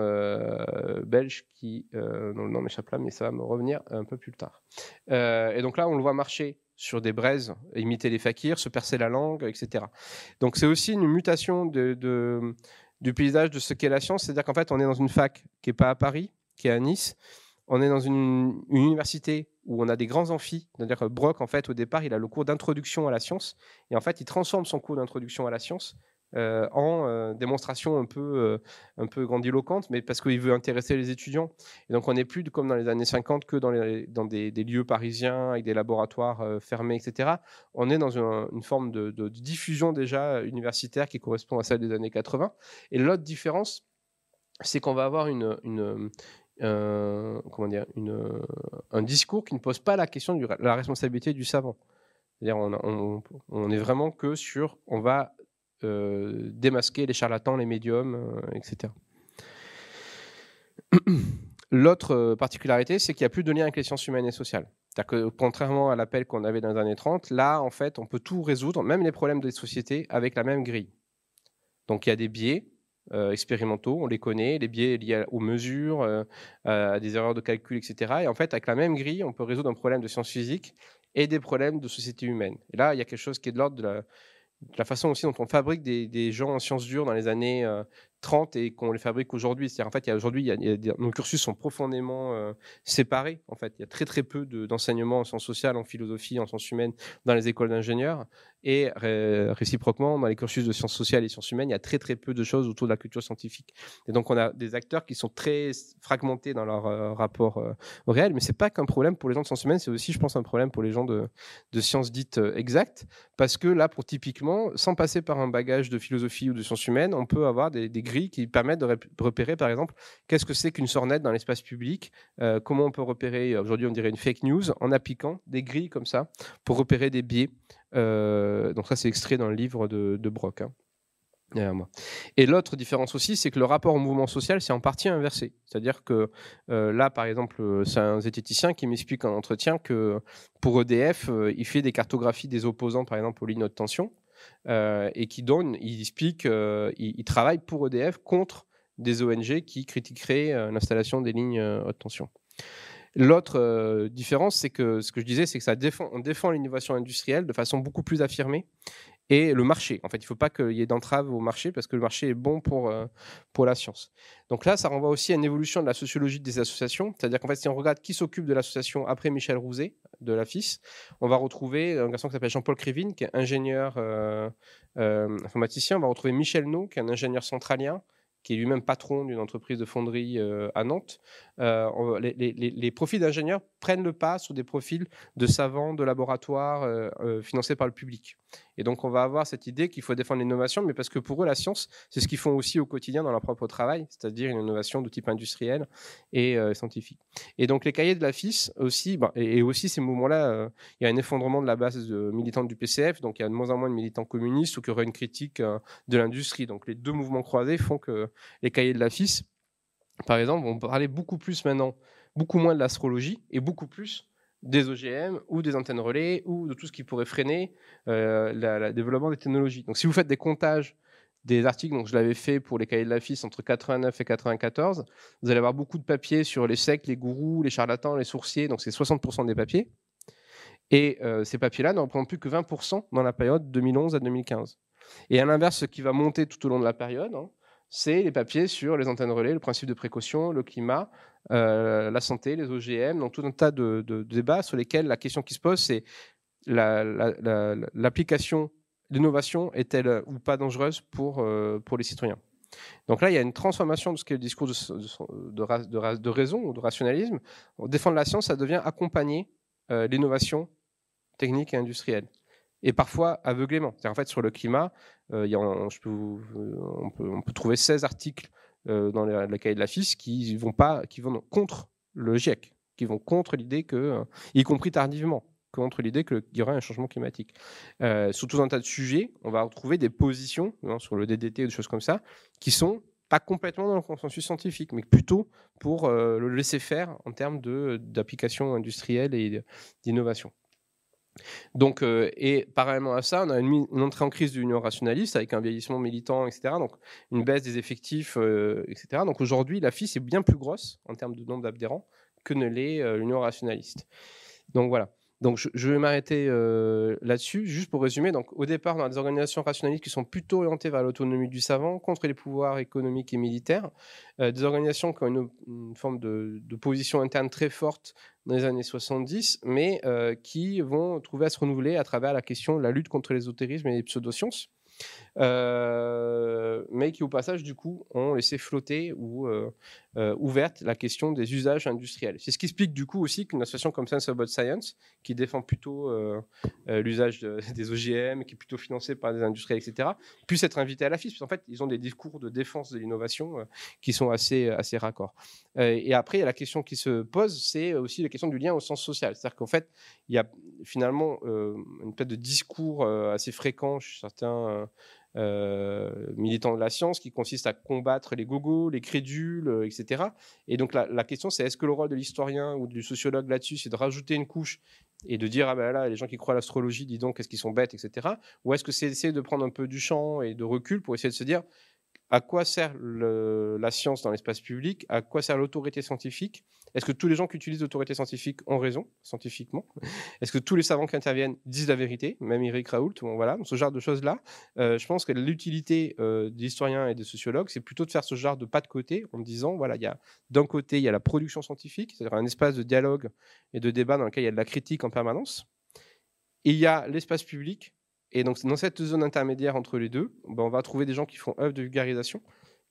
belge qui, dont le nom m'échappe là, mais ça va me revenir un peu plus tard. et donc là, on le voit marcher sur des braises, imiter les fakirs, se percer la langue, etc. Donc c'est aussi une mutation de, du paysage de ce qu'est la science. C'est-à-dire qu'en fait, on est dans une fac qui n'est pas à Paris, qui est à Nice. On est dans une, université où on a des grands amphis. C'est-à-dire que Brock, en fait, au départ, il a le cours d'introduction à la science. Et en fait, il transforme son cours d'introduction à la science euh, en euh, démonstration un peu, euh, un peu grandiloquente, mais parce qu'il veut intéresser les étudiants. Et donc on n'est plus comme dans les années 50 que dans, des, lieux parisiens avec des laboratoires fermés, etc. On est dans une, forme de, diffusion déjà universitaire qui correspond à celle des années 80. Et l'autre différence, c'est qu'on va avoir un discours qui ne pose pas la question de la responsabilité du savant. C'est-à-dire on, on, on, est vraiment que sur, on va démasquer les charlatans, les médiums, euh, etc. L'autre euh, particularité, c'est qu'il n'y a plus de lien avec les sciences humaines et sociales. Contrairement à l'appel qu'on avait dans les années 30, là, en fait, on peut tout résoudre, même les problèmes des sociétés, avec la même grille. Donc il y a des biais expérimentaux, on les connaît, les biais liés aux mesures, à des erreurs de calcul, etc. Et en fait, avec la même grille, on peut résoudre un problème de sciences physiques et des problèmes de société humaine. Et là, il y a quelque chose qui est de l'ordre de la, la façon aussi dont on fabrique des, gens en sciences dures dans les années 30 et qu'on les fabrique aujourd'hui. C'est-à-dire en fait, aujourd'hui, nos cursus sont profondément euh, séparés. En fait, il y a très très peu d'enseignement en sciences sociales, en philosophie, en sciences humaines dans les écoles d'ingénieurs. Et réciproquement, dans les cursus de sciences sociales et sciences humaines, il y a très très peu de choses autour de la culture scientifique. Et donc, on a des acteurs qui sont très fragmentés dans leur euh, rapport euh, au réel. Mais c'est pas qu'un problème pour les gens de sciences humaines, c'est aussi, je pense, un problème pour les gens de, sciences dites exactes. Parce que là, pour typiquement, sans passer par un bagage de philosophie ou de sciences humaines, on peut avoir des, des qui permettent de repérer, par exemple, qu'est-ce que c'est qu'une sornette dans l'espace public, euh, comment on peut repérer, aujourd'hui on dirait une fake news, en appliquant des grilles comme ça pour repérer des biais. Euh, donc ça, c'est extrait le livre de, Brock. Hein, Et l'autre différence aussi, c'est que le rapport au mouvement social, c'est en partie inversé. C'est-à-dire que euh, là, par exemple, c'est un zététicien qui m'explique en entretien que pour EDF, il fait des cartographies des opposants, par exemple, aux lignes de tension. Euh, et qui donne, il explique, euh, il, travaille pour EDF contre des ONG qui critiqueraient euh, l'installation des lignes haute tension. L'autre différence, c'est que ce que je disais, c'est que ça défend, on défend l'innovation industrielle de façon beaucoup plus affirmée et le marché. En fait, il ne faut pas qu'il y ait d'entrave au marché parce que le marché est bon pour, pour la science. Donc là, ça renvoie aussi à une évolution de la sociologie des associations. C'est-à-dire qu'en fait, si on regarde qui s'occupe de l'association après Michel Rouzet, de la FIS, on va retrouver un garçon qui s'appelle Jean-Paul Krivine, qui est ingénieur euh, euh, informaticien. On va retrouver Michel No, qui est un ingénieur centralien, qui est lui-même patron d'une entreprise de fonderie euh, à Nantes. les, les, profils d'ingénieurs prennent le pas sur des profils de savants, de laboratoires financés par le public. Et donc, on va avoir cette idée qu'il faut défendre l'innovation, mais parce que pour eux, la science, c'est ce qu'ils font aussi au quotidien dans leur propre travail, c'est-à-dire une innovation de type industriel et euh, scientifique. Et donc, les cahiers de la FIS aussi, et, aussi ces mouvements-là, euh, il y a un effondrement de la base de militante du PCF, donc il y a de moins en moins de militants communistes ou qu'il y aura une critique euh, de l'industrie. Donc, les deux mouvements croisés font que les cahiers de la FIS, par exemple, vont parler beaucoup plus maintenant, beaucoup moins de l'astrologie et beaucoup plus des OGM ou des antennes relais ou de tout ce qui pourrait freiner euh, le développement des technologies. Donc si vous faites des comptages des articles, donc je l'avais fait pour les cahiers de la FIS entre 89 et 94, vous allez avoir beaucoup de papiers sur les secs, les gourous, les charlatans, les sourciers, donc c'est 60% des papiers. Et euh, ces papiers-là ne représentent plus que 20% dans la période 2011 à 2015. Et à l'inverse, ce qui va monter tout au long de la période, hein, c'est les papiers sur les antennes relais, le principe de précaution, le climat, euh, la santé, les OGM, donc tout un tas de, débats sur lesquels la question qui se pose, c'est l'application, l'innovation est-elle ou pas dangereuse pour, pour les citoyens? Donc là, il y a une transformation de ce qu'est le discours de, raison ou de rationalisme. Défendre la science, ça devient accompagner l'innovation technique et industrielle et parfois aveuglément. En fait, sur le climat, euh, on, peut, trouver 16 articles euh, dans la cahier de la FIS qui vont, pas, qui vont contre le GIEC, qui vont contre l'idée que, euh, y compris tardivement, contre l'idée qu'il y aurait un changement climatique. sur tout un tas de sujets, on va retrouver des positions hein, sur le DDT ou des choses comme ça qui sont pas complètement dans le consensus scientifique, mais plutôt pour le laisser faire en termes d'application industrielle et d'innovation. Donc, euh, et parallèlement à ça, on a une, entrée en crise de l'union rationaliste avec un vieillissement militant, etc. Donc, une baisse des effectifs, euh, etc. Donc, aujourd'hui, la FIS est bien plus grosse en termes de nombre d'adhérents que ne l'est euh, l'union rationaliste. Donc, voilà. Donc, je, vais m'arrêter là-dessus, juste pour résumer. Donc, au départ, on a des organisations rationalistes qui sont plutôt orientées vers l'autonomie du savant, contre les pouvoirs économiques et militaires. des organisations qui ont une, forme de, de, position interne très forte dans les années 70, mais euh, qui vont trouver à se renouveler à travers la question de la lutte contre l'ésotérisme et les pseudosciences. Euh, mais qui au passage du coup ont laissé flotter ou euh, euh, ouverte la question des usages industriels. C'est ce qui explique du coup aussi qu'une association comme Sense About Science, qui défend plutôt l'usage des OGM, qui est plutôt financée par des industriels, etc., puisse être invitée à la FIS, parce qu'en fait ils ont des discours de défense de l'innovation qui sont assez, assez raccords. et après, il y a la question qui se pose, c'est aussi la question du lien au sens social. C'est-à-dire qu'en fait, il y a finalement une tête de discours assez fréquent chez certains euh, militant de la science qui consiste à combattre les gogos, les crédules, euh, etc. Et donc la, question c'est est-ce que le rôle de l'historien ou du sociologue là-dessus c'est de rajouter une couche et de dire ah ben là les gens qui croient à l'astrologie dis donc qu'est-ce qu'ils sont bêtes etc. Ou est-ce que c'est essayer de prendre un peu du champ et de recul pour essayer de se dire à quoi sert la science dans l'espace public? À quoi sert l'autorité scientifique? Est-ce que tous les gens qui utilisent l'autorité scientifique ont raison, scientifiquement? Est-ce que tous les savants qui interviennent disent la vérité? Même Eric Raoult, voilà, ce genre de choses-là. Euh, je pense que l'utilité euh, des historiens et des sociologues, c'est plutôt de faire ce genre de pas de côté en disant, voilà, d'un côté, il y a la production scientifique, c'est-à-dire un espace de dialogue et de débat dans lequel il y a de la critique en permanence. Et il y a l'espace public et donc, dans cette zone intermédiaire entre les deux, ben, on va trouver des gens qui font œuvre de vulgarisation,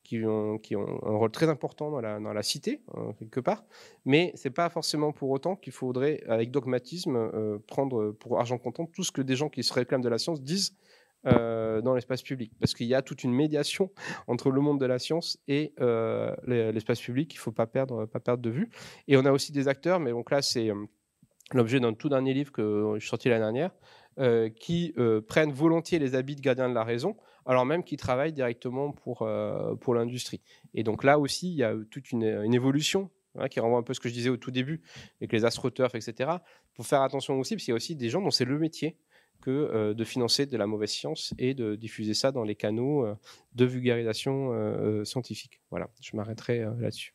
qui ont, un rôle très important dans la, cité, hein, quelque part. Mais ce n'est pas forcément pour autant qu'il faudrait, avec dogmatisme, euh, prendre pour argent comptant tout ce que des gens qui se réclament de la science disent euh, dans l'espace public. Parce qu'il y a toute une médiation entre le monde de la science et euh, l'espace public qu'il ne faut pas perdre, pas perdre de vue. Et on a aussi des acteurs, mais donc là, c'est l'objet d'un tout dernier livre que je suis sorti l'année dernière, qui euh, prennent volontiers les habits de gardien de la raison, alors même qu'ils travaillent directement pour, euh, pour l'industrie. Et donc là aussi, il y a toute une, évolution hein, qui renvoie un peu ce que je disais au tout début, avec les astroturfs, etc. Pour faire attention aussi, parce qu'il y a aussi des gens dont c'est le métier que de financer de la mauvaise science et de diffuser ça dans les canaux de vulgarisation scientifique. Voilà, je m'arrêterai là-dessus.